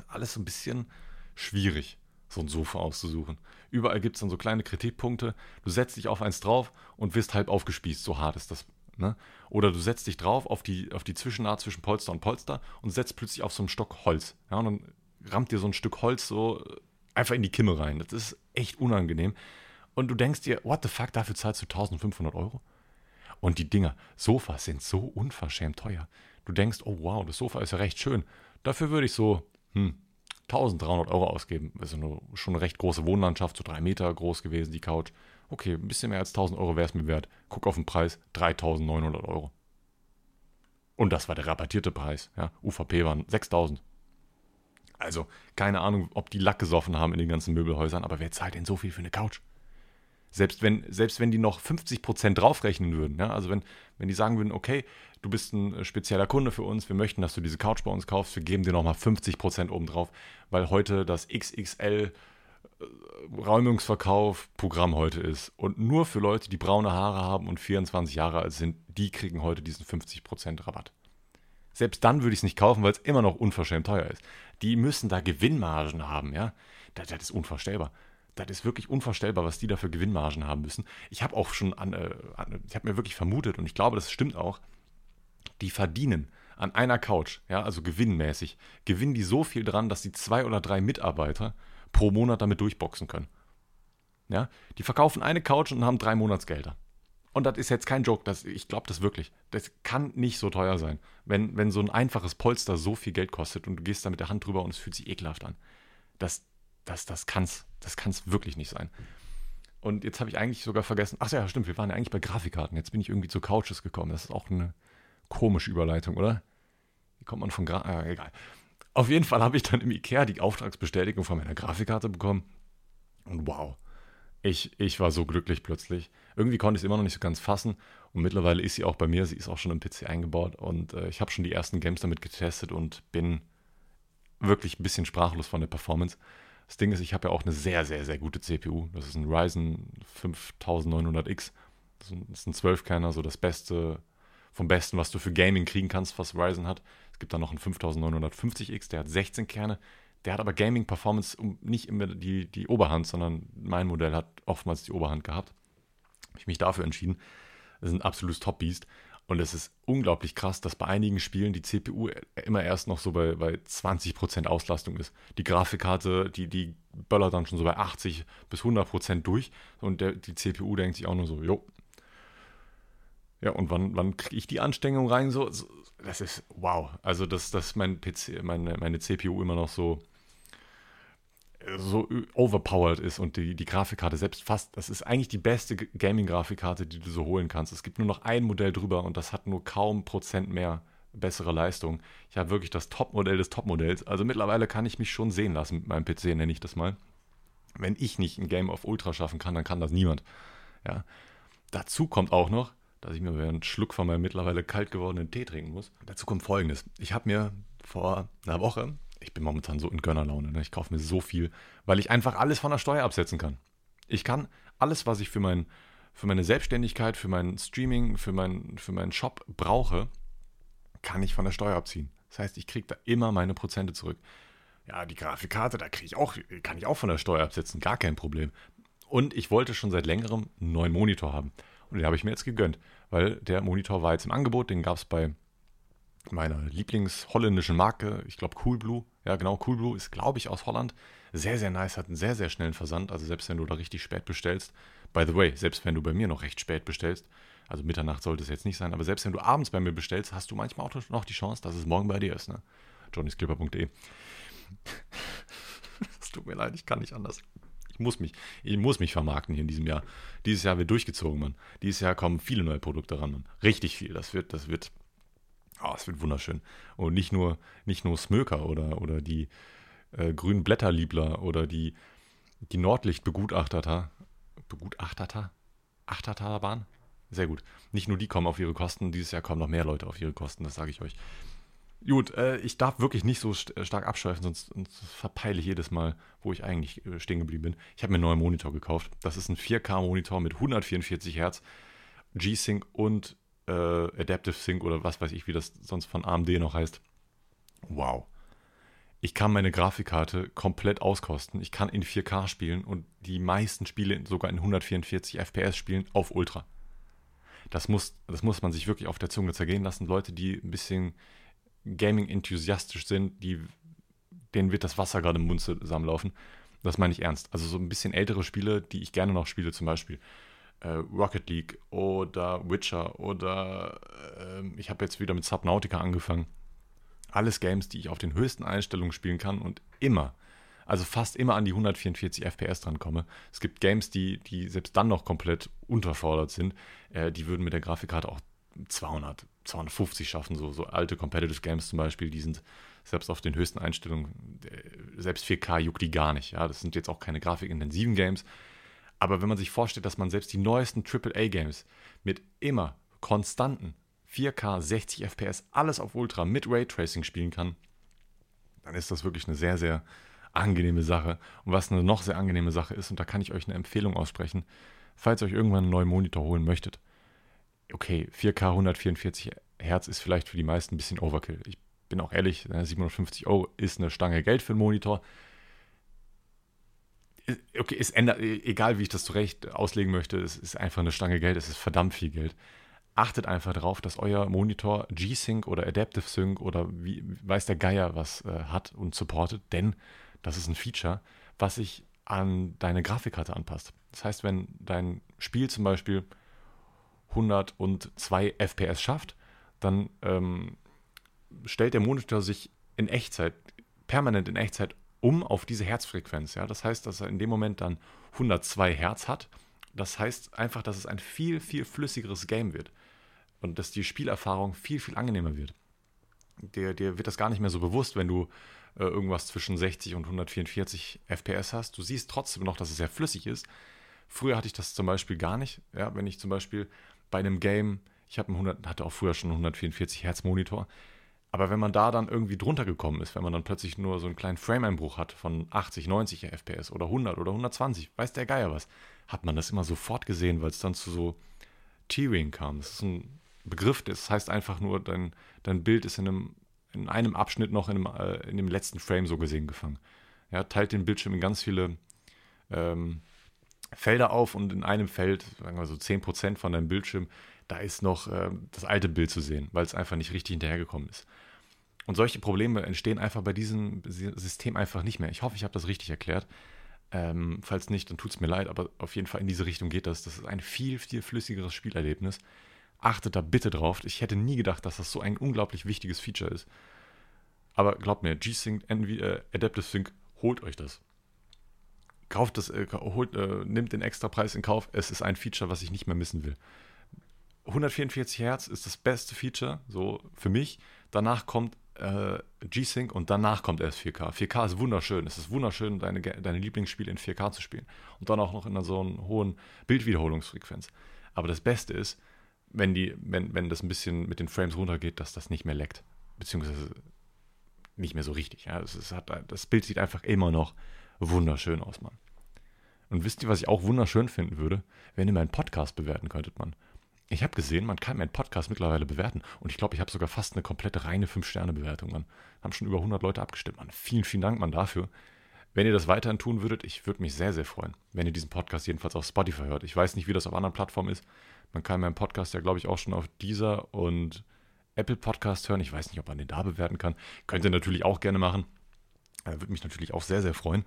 Alles so ein bisschen schwierig, so ein Sofa auszusuchen. Überall gibt es dann so kleine Kritikpunkte. Du setzt dich auf eins drauf und wirst halb aufgespießt, so hart ist das. Ne? Oder du setzt dich drauf auf die, auf die Zwischennaht zwischen Polster und Polster und setzt plötzlich auf so einen Stock Holz. Ja, und dann rammt dir so ein Stück Holz so einfach in die Kimme rein. Das ist echt unangenehm. Und du denkst dir, what the fuck, dafür zahlst du 1500 Euro? Und die Dinger, Sofas sind so unverschämt teuer. Du denkst, oh wow, das Sofa ist ja recht schön. Dafür würde ich so, hm, 1300 Euro ausgeben. Das ist eine, schon eine recht große Wohnlandschaft, so drei Meter groß gewesen, die Couch. Okay, ein bisschen mehr als 1000 Euro wäre es mir wert. Guck auf den Preis, 3900 Euro. Und das war der rabattierte Preis. Ja, UVP waren 6000. Also, keine Ahnung, ob die Lack gesoffen haben in den ganzen Möbelhäusern, aber wer zahlt denn so viel für eine Couch? Selbst wenn, selbst wenn die noch 50% draufrechnen würden, ja, also wenn, wenn die sagen würden, okay, du bist ein äh, spezieller Kunde für uns, wir möchten, dass du diese Couch bei uns kaufst, wir geben dir nochmal 50% obendrauf, weil heute das XXL äh, Räumungsverkauf Programm heute ist. Und nur für Leute, die braune Haare haben und 24 Jahre alt sind, die kriegen heute diesen 50% Rabatt. Selbst dann würde ich es nicht kaufen, weil es immer noch unverschämt teuer ist. Die müssen da Gewinnmargen haben, ja. Das, das ist unvorstellbar das ist wirklich unvorstellbar, was die da für Gewinnmargen haben müssen. Ich habe auch schon an, äh, an ich habe mir wirklich vermutet und ich glaube, das stimmt auch, die verdienen an einer Couch, ja, also gewinnmäßig, gewinnen die so viel dran, dass die zwei oder drei Mitarbeiter pro Monat damit durchboxen können. Ja, die verkaufen eine Couch und haben drei Monatsgelder. Und das ist jetzt kein Joke, das, ich glaube das wirklich. Das kann nicht so teuer sein, wenn, wenn so ein einfaches Polster so viel Geld kostet und du gehst da mit der Hand drüber und es fühlt sich ekelhaft an. Das, das, das kann's, das kann's wirklich nicht sein. Und jetzt habe ich eigentlich sogar vergessen, ach ja, stimmt, wir waren ja eigentlich bei Grafikkarten. Jetzt bin ich irgendwie zu Couches gekommen. Das ist auch eine komische Überleitung, oder? Wie kommt man von Gra äh, egal. Auf jeden Fall habe ich dann im Ikea die Auftragsbestätigung von meiner Grafikkarte bekommen. Und wow, ich, ich war so glücklich plötzlich. Irgendwie konnte ich es immer noch nicht so ganz fassen. Und mittlerweile ist sie auch bei mir. Sie ist auch schon im PC eingebaut. Und äh, ich habe schon die ersten Games damit getestet und bin wirklich ein bisschen sprachlos von der Performance. Das Ding ist, ich habe ja auch eine sehr, sehr, sehr gute CPU. Das ist ein Ryzen 5900X. Das ist ein 12-Kerner, so das Beste vom Besten, was du für Gaming kriegen kannst, was Ryzen hat. Es gibt dann noch einen 5950X, der hat 16 Kerne. Der hat aber Gaming-Performance nicht immer die, die Oberhand, sondern mein Modell hat oftmals die Oberhand gehabt. Habe ich mich dafür entschieden. Das ist ein absolutes Top-Beast. Und es ist unglaublich krass, dass bei einigen Spielen die CPU immer erst noch so bei, bei 20% Auslastung ist. Die Grafikkarte, die, die böllert dann schon so bei 80 bis 100% durch. Und der, die CPU denkt sich auch nur so, jo. Ja, und wann, wann kriege ich die Anstrengung rein? So, so, das ist wow. Also, dass, dass mein PC, meine, meine CPU immer noch so so overpowered ist und die, die Grafikkarte selbst fast, das ist eigentlich die beste Gaming-Grafikkarte, die du so holen kannst. Es gibt nur noch ein Modell drüber und das hat nur kaum Prozent mehr bessere Leistung. Ich habe wirklich das Topmodell des Topmodells. Also mittlerweile kann ich mich schon sehen lassen mit meinem PC, nenne ich das mal. Wenn ich nicht ein Game of Ultra schaffen kann, dann kann das niemand. Ja. Dazu kommt auch noch, dass ich mir einen Schluck von meinem mittlerweile kalt gewordenen Tee trinken muss. Dazu kommt folgendes. Ich habe mir vor einer Woche ich bin momentan so in Gönnerlaune. Ne? Ich kaufe mir so viel, weil ich einfach alles von der Steuer absetzen kann. Ich kann alles, was ich für, mein, für meine Selbstständigkeit, für mein Streaming, für, mein, für meinen Shop brauche, kann ich von der Steuer abziehen. Das heißt, ich kriege da immer meine Prozente zurück. Ja, die Grafikkarte, da kriege ich auch, kann ich auch von der Steuer absetzen, gar kein Problem. Und ich wollte schon seit längerem einen neuen Monitor haben. Und den habe ich mir jetzt gegönnt, weil der Monitor war jetzt im Angebot, den gab es bei meiner Lieblingsholländischen Marke, ich glaube Coolblue. Ja, genau, Coolblue ist, glaube ich, aus Holland. Sehr, sehr nice, hat einen sehr, sehr schnellen Versand. Also selbst wenn du da richtig spät bestellst, by the way, selbst wenn du bei mir noch recht spät bestellst, also Mitternacht sollte es jetzt nicht sein, aber selbst wenn du abends bei mir bestellst, hast du manchmal auch noch die Chance, dass es morgen bei dir ist. Ne? johnnysclipper.de Es tut mir leid, ich kann nicht anders. Ich muss mich, ich muss mich vermarkten hier in diesem Jahr. Dieses Jahr wird durchgezogen, Mann. Dieses Jahr kommen viele neue Produkte ran, Mann. Richtig viel. Das wird, das wird Oh, es wird wunderschön. Und nicht nur, nicht nur Smöker oder, oder die äh, grünen Blätterliebler oder die, die Nordlicht-Begutachteter. Begutachteter? Sehr gut. Nicht nur die kommen auf ihre Kosten, dieses Jahr kommen noch mehr Leute auf ihre Kosten, das sage ich euch. Gut, äh, ich darf wirklich nicht so st stark abschweifen, sonst, sonst, verpeile ich jedes Mal, wo ich eigentlich äh, stehen geblieben bin. Ich habe mir einen neuen Monitor gekauft. Das ist ein 4K-Monitor mit 144 Hertz, G-Sync und äh, Adaptive Sync oder was weiß ich, wie das sonst von AMD noch heißt. Wow. Ich kann meine Grafikkarte komplett auskosten. Ich kann in 4K spielen und die meisten Spiele sogar in 144 FPS spielen auf Ultra. Das muss, das muss man sich wirklich auf der Zunge zergehen lassen. Leute, die ein bisschen Gaming-enthusiastisch sind, die, denen wird das Wasser gerade im Mund zusammenlaufen. Das meine ich ernst. Also so ein bisschen ältere Spiele, die ich gerne noch spiele, zum Beispiel äh, Rocket League oder Witcher oder äh, ich habe jetzt wieder mit Subnautica angefangen. Alles Games, die ich auf den höchsten Einstellungen spielen kann und immer, also fast immer an die 144 FPS drankomme. Es gibt Games, die, die selbst dann noch komplett unterfordert sind. Äh, die würden mit der Grafikkarte auch 200, 250 schaffen. So, so alte Competitive Games zum Beispiel, die sind selbst auf den höchsten Einstellungen, äh, selbst 4K juckt die gar nicht. Ja, das sind jetzt auch keine grafikintensiven Games. Aber wenn man sich vorstellt, dass man selbst die neuesten AAA-Games mit immer konstanten 4K, 60 FPS, alles auf Ultra mit Raytracing spielen kann, dann ist das wirklich eine sehr, sehr angenehme Sache. Und was eine noch sehr angenehme Sache ist, und da kann ich euch eine Empfehlung aussprechen, falls ihr euch irgendwann einen neuen Monitor holen möchtet, okay, 4K 144 Hertz ist vielleicht für die meisten ein bisschen Overkill. Ich bin auch ehrlich, 750 Euro ist eine Stange Geld für einen Monitor. Okay, es ändert, egal wie ich das zurecht auslegen möchte, es ist einfach eine Stange Geld, es ist verdammt viel Geld. Achtet einfach darauf, dass euer Monitor G-Sync oder Adaptive Sync oder wie weiß der Geier was äh, hat und supportet, denn das ist ein Feature, was sich an deine Grafikkarte anpasst. Das heißt, wenn dein Spiel zum Beispiel 102 FPS schafft, dann ähm, stellt der Monitor sich in Echtzeit, permanent in Echtzeit um auf diese Herzfrequenz. Ja? Das heißt, dass er in dem Moment dann 102 Hertz hat. Das heißt einfach, dass es ein viel, viel flüssigeres Game wird und dass die Spielerfahrung viel, viel angenehmer wird. Dir, dir wird das gar nicht mehr so bewusst, wenn du äh, irgendwas zwischen 60 und 144 FPS hast. Du siehst trotzdem noch, dass es sehr flüssig ist. Früher hatte ich das zum Beispiel gar nicht. Ja, wenn ich zum Beispiel bei einem Game, ich habe 100, hatte auch früher schon einen 144 Hertz Monitor, aber wenn man da dann irgendwie drunter gekommen ist, wenn man dann plötzlich nur so einen kleinen Frame-Einbruch hat von 80, 90 FPS oder 100 oder 120, weiß der Geier was, hat man das immer sofort gesehen, weil es dann zu so Tearing kam. Das ist ein Begriff, das heißt einfach nur, dein, dein Bild ist in einem, in einem Abschnitt noch in, einem, äh, in dem letzten Frame so gesehen gefangen. Ja, teilt den Bildschirm in ganz viele ähm, Felder auf und in einem Feld, sagen wir so 10% von deinem Bildschirm, da ist noch äh, das alte Bild zu sehen, weil es einfach nicht richtig hinterhergekommen ist. Und solche Probleme entstehen einfach bei diesem System einfach nicht mehr. Ich hoffe, ich habe das richtig erklärt. Ähm, falls nicht, dann tut es mir leid, aber auf jeden Fall in diese Richtung geht das. Das ist ein viel, viel flüssigeres Spielerlebnis. Achtet da bitte drauf. Ich hätte nie gedacht, dass das so ein unglaublich wichtiges Feature ist. Aber glaubt mir, G-Sync, äh, Adaptive Sync, holt euch das kauft das, äh, holt, äh, nimmt den extra Preis in Kauf. Es ist ein Feature, was ich nicht mehr missen will. 144 Hertz ist das beste Feature, so für mich. Danach kommt äh, G-Sync und danach kommt erst 4K. 4K ist wunderschön. Es ist wunderschön, deine, deine Lieblingsspiele in 4K zu spielen. Und dann auch noch in einer so einer hohen Bildwiederholungsfrequenz. Aber das Beste ist, wenn, die, wenn, wenn das ein bisschen mit den Frames runtergeht, dass das nicht mehr leckt. Beziehungsweise nicht mehr so richtig. Ja. Es, es hat, das Bild sieht einfach immer noch wunderschön aus, Mann. Und wisst ihr, was ich auch wunderschön finden würde? Wenn ihr meinen Podcast bewerten könntet, Mann. Ich habe gesehen, man kann meinen Podcast mittlerweile bewerten. Und ich glaube, ich habe sogar fast eine komplette reine 5-Sterne-Bewertung, Mann. Haben schon über 100 Leute abgestimmt, Mann. Vielen, vielen Dank, Mann, dafür. Wenn ihr das weiterhin tun würdet, ich würde mich sehr, sehr freuen, wenn ihr diesen Podcast jedenfalls auf Spotify hört. Ich weiß nicht, wie das auf anderen Plattformen ist. Man kann meinen Podcast ja, glaube ich, auch schon auf dieser und Apple Podcast hören. Ich weiß nicht, ob man den da bewerten kann. Könnt ihr natürlich auch gerne machen. Äh, würde mich natürlich auch sehr, sehr freuen.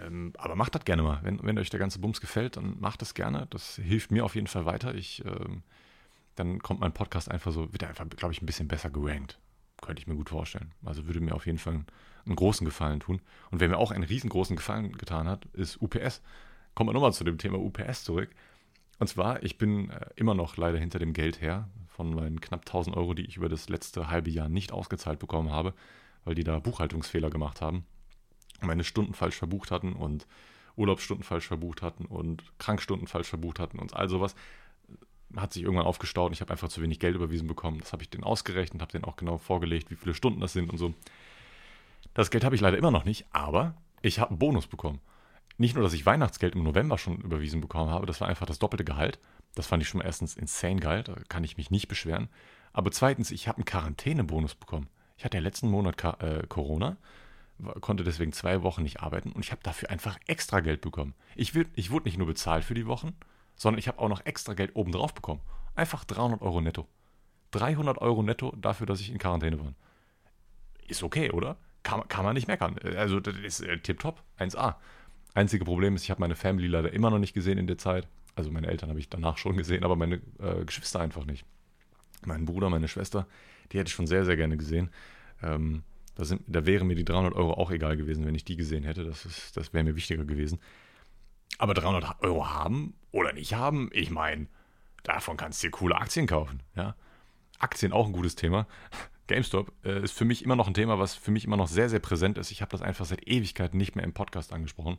Ähm, aber macht das gerne mal. Wenn, wenn euch der ganze Bums gefällt, dann macht es gerne. Das hilft mir auf jeden Fall weiter. Ich, ähm, dann kommt mein Podcast einfach so, wird einfach, glaube ich, ein bisschen besser gerankt. Könnte ich mir gut vorstellen. Also würde mir auf jeden Fall einen, einen großen Gefallen tun. Und wer mir auch einen riesengroßen Gefallen getan hat, ist UPS. Kommen wir nochmal zu dem Thema UPS zurück. Und zwar, ich bin äh, immer noch leider hinter dem Geld her von meinen knapp 1000 Euro, die ich über das letzte halbe Jahr nicht ausgezahlt bekommen habe weil die da Buchhaltungsfehler gemacht haben, meine Stunden falsch verbucht hatten und Urlaubsstunden falsch verbucht hatten und Krankstunden falsch verbucht hatten und all sowas. hat sich irgendwann aufgestaut und ich habe einfach zu wenig Geld überwiesen bekommen. Das habe ich denen ausgerechnet, habe denen auch genau vorgelegt, wie viele Stunden das sind und so. Das Geld habe ich leider immer noch nicht, aber ich habe einen Bonus bekommen. Nicht nur, dass ich Weihnachtsgeld im November schon überwiesen bekommen habe, das war einfach das doppelte Gehalt. Das fand ich schon mal erstens insane geil, da kann ich mich nicht beschweren. Aber zweitens, ich habe einen Quarantänebonus bekommen. Ich hatte ja letzten Monat äh, Corona, konnte deswegen zwei Wochen nicht arbeiten und ich habe dafür einfach extra Geld bekommen. Ich, ich wurde nicht nur bezahlt für die Wochen, sondern ich habe auch noch extra Geld obendrauf bekommen. Einfach 300 Euro netto. 300 Euro netto dafür, dass ich in Quarantäne war. Ist okay, oder? Kann, kann man nicht meckern. Also, das ist äh, tipptopp. 1A. Einzige Problem ist, ich habe meine Family leider immer noch nicht gesehen in der Zeit. Also, meine Eltern habe ich danach schon gesehen, aber meine äh, Geschwister einfach nicht. Mein Bruder, meine Schwester, die hätte ich schon sehr, sehr gerne gesehen. Ähm, da, sind, da wären mir die 300 Euro auch egal gewesen, wenn ich die gesehen hätte. Das, das wäre mir wichtiger gewesen. Aber 300 Euro haben oder nicht haben, ich meine, davon kannst du dir coole Aktien kaufen. Ja? Aktien auch ein gutes Thema. GameStop äh, ist für mich immer noch ein Thema, was für mich immer noch sehr, sehr präsent ist. Ich habe das einfach seit Ewigkeiten nicht mehr im Podcast angesprochen.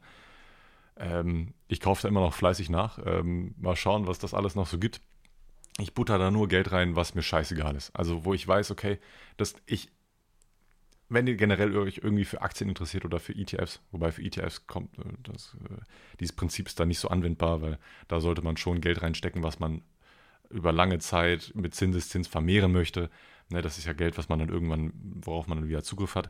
Ähm, ich kaufe da immer noch fleißig nach. Ähm, mal schauen, was das alles noch so gibt ich butter da nur Geld rein, was mir scheißegal ist. Also wo ich weiß, okay, dass ich, wenn ihr generell euch irgendwie für Aktien interessiert oder für ETFs, wobei für ETFs kommt äh, das, äh, dieses Prinzip ist da nicht so anwendbar, weil da sollte man schon Geld reinstecken, was man über lange Zeit mit Zinseszins vermehren möchte. Ne, das ist ja Geld, was man dann irgendwann, worauf man dann wieder Zugriff hat.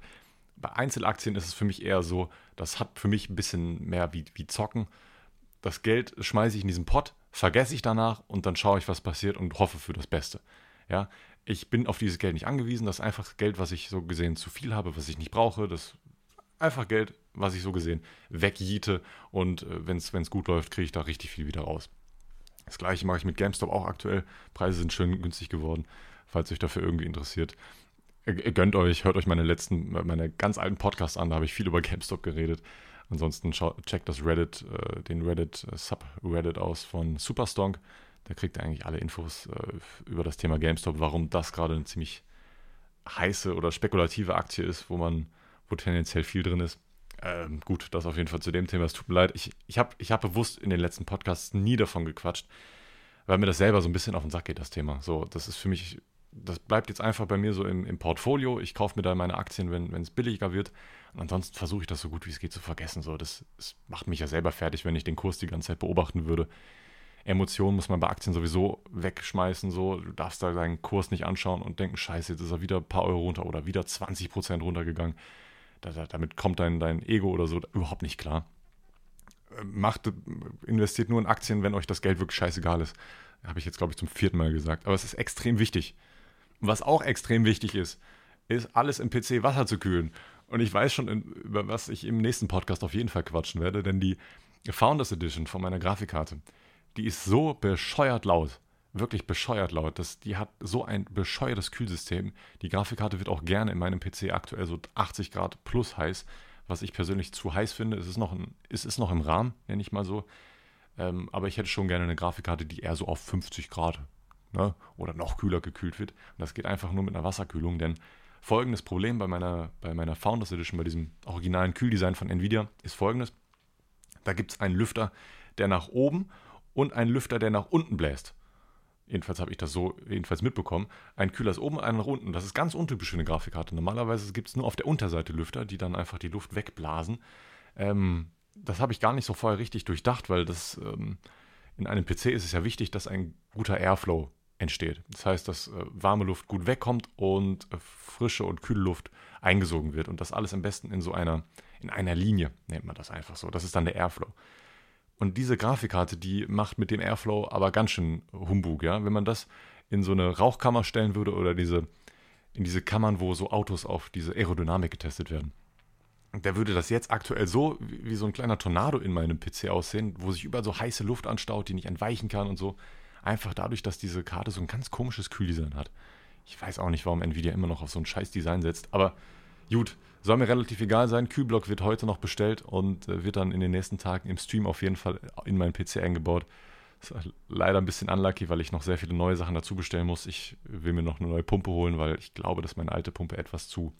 Bei Einzelaktien ist es für mich eher so, das hat für mich ein bisschen mehr wie, wie Zocken. Das Geld schmeiße ich in diesen Pot, vergesse ich danach und dann schaue ich, was passiert und hoffe für das Beste. Ja, ich bin auf dieses Geld nicht angewiesen. Das ist einfach Geld, was ich so gesehen zu viel habe, was ich nicht brauche. Das ist einfach Geld, was ich so gesehen wegjiete und äh, wenn es gut läuft, kriege ich da richtig viel wieder raus. Das gleiche mache ich mit GameStop auch aktuell. Preise sind schön günstig geworden, falls euch dafür irgendwie interessiert. Gönnt euch, hört euch meine letzten, meine ganz alten Podcasts an, da habe ich viel über GameStop geredet. Ansonsten checkt das Reddit, äh, den Reddit äh, Subreddit aus von Superstonk. Da kriegt ihr eigentlich alle Infos äh, über das Thema GameStop, warum das gerade eine ziemlich heiße oder spekulative Aktie ist, wo man, wo tendenziell viel drin ist. Ähm, gut, das auf jeden Fall zu dem Thema. Es tut mir leid. Ich, ich habe ich hab bewusst in den letzten Podcasts nie davon gequatscht, weil mir das selber so ein bisschen auf den Sack geht, das Thema. So, das ist für mich, das bleibt jetzt einfach bei mir so im, im Portfolio. Ich kaufe mir da meine Aktien, wenn es billiger wird. Und ansonsten versuche ich das so gut wie es geht zu vergessen. So, das, das macht mich ja selber fertig, wenn ich den Kurs die ganze Zeit beobachten würde. Emotionen muss man bei Aktien sowieso wegschmeißen. So. Du darfst da deinen Kurs nicht anschauen und denken, scheiße, jetzt ist er wieder ein paar Euro runter oder wieder 20% runtergegangen. Da, da, damit kommt dein, dein Ego oder so überhaupt nicht klar. Macht, investiert nur in Aktien, wenn euch das Geld wirklich scheißegal ist. Habe ich jetzt, glaube ich, zum vierten Mal gesagt. Aber es ist extrem wichtig. Was auch extrem wichtig ist, ist alles im PC Wasser zu kühlen. Und ich weiß schon, über was ich im nächsten Podcast auf jeden Fall quatschen werde, denn die Founders Edition von meiner Grafikkarte, die ist so bescheuert laut. Wirklich bescheuert laut. Das, die hat so ein bescheuertes Kühlsystem. Die Grafikkarte wird auch gerne in meinem PC aktuell so 80 Grad plus heiß, was ich persönlich zu heiß finde. Es ist noch, ein, es ist noch im Rahmen, nenne ich mal so. Ähm, aber ich hätte schon gerne eine Grafikkarte, die eher so auf 50 Grad ne, oder noch kühler gekühlt wird. Und das geht einfach nur mit einer Wasserkühlung, denn folgendes Problem bei meiner, bei meiner Founders Edition, bei diesem originalen Kühldesign von Nvidia, ist folgendes. Da gibt es einen Lüfter, der nach oben und einen Lüfter, der nach unten bläst. Jedenfalls habe ich das so jedenfalls mitbekommen. Ein Kühler ist oben, einer nach unten. Das ist ganz untypisch für eine Grafikkarte. Normalerweise gibt es nur auf der Unterseite Lüfter, die dann einfach die Luft wegblasen. Ähm, das habe ich gar nicht so vorher richtig durchdacht, weil das ähm, in einem PC ist es ja wichtig, dass ein guter Airflow entsteht. Das heißt, dass äh, warme Luft gut wegkommt und äh, frische und kühle Luft eingesogen wird. Und das alles am besten in so einer, in einer Linie, nennt man das einfach so. Das ist dann der Airflow. Und diese Grafikkarte, die macht mit dem Airflow aber ganz schön Humbug, ja. Wenn man das in so eine Rauchkammer stellen würde oder diese, in diese Kammern, wo so Autos auf diese Aerodynamik getestet werden. Da würde das jetzt aktuell so wie, wie so ein kleiner Tornado in meinem PC aussehen, wo sich überall so heiße Luft anstaut, die nicht entweichen kann und so. Einfach dadurch, dass diese Karte so ein ganz komisches Kühldesign hat. Ich weiß auch nicht, warum Nvidia immer noch auf so ein scheiß Design setzt, aber gut, soll mir relativ egal sein. Kühlblock wird heute noch bestellt und äh, wird dann in den nächsten Tagen im Stream auf jeden Fall in meinen PC eingebaut. Ist leider ein bisschen unlucky, weil ich noch sehr viele neue Sachen dazu bestellen muss. Ich will mir noch eine neue Pumpe holen, weil ich glaube, dass meine alte Pumpe etwas zu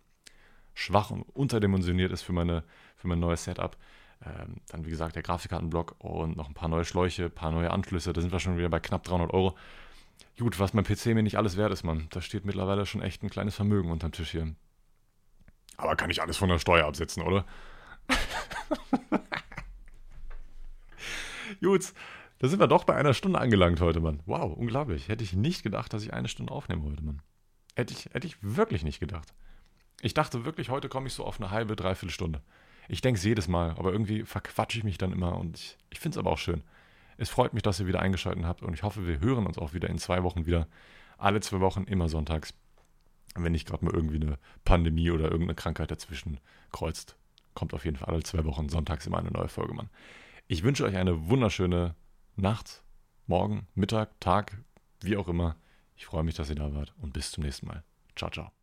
schwach und unterdimensioniert ist für, meine, für mein neues Setup. Ähm, dann, wie gesagt, der Grafikkartenblock und noch ein paar neue Schläuche, ein paar neue Anschlüsse. Da sind wir schon wieder bei knapp 300 Euro. Gut, was mein PC mir nicht alles wert ist, Mann. Da steht mittlerweile schon echt ein kleines Vermögen unterm Tisch hier. Aber kann ich alles von der Steuer absetzen, oder? Gut, da sind wir doch bei einer Stunde angelangt heute, Mann. Wow, unglaublich. Hätte ich nicht gedacht, dass ich eine Stunde aufnehme heute, Mann. Hätte ich, hätte ich wirklich nicht gedacht. Ich dachte wirklich, heute komme ich so auf eine halbe, dreiviertel Stunde. Ich denke es jedes Mal, aber irgendwie verquatsche ich mich dann immer und ich, ich finde es aber auch schön. Es freut mich, dass ihr wieder eingeschaltet habt und ich hoffe, wir hören uns auch wieder in zwei Wochen wieder. Alle zwei Wochen, immer sonntags. Wenn nicht gerade mal irgendwie eine Pandemie oder irgendeine Krankheit dazwischen kreuzt, kommt auf jeden Fall alle zwei Wochen sonntags immer eine neue Folge, Mann. Ich wünsche euch eine wunderschöne Nacht, Morgen, Mittag, Tag, wie auch immer. Ich freue mich, dass ihr da wart und bis zum nächsten Mal. Ciao, ciao.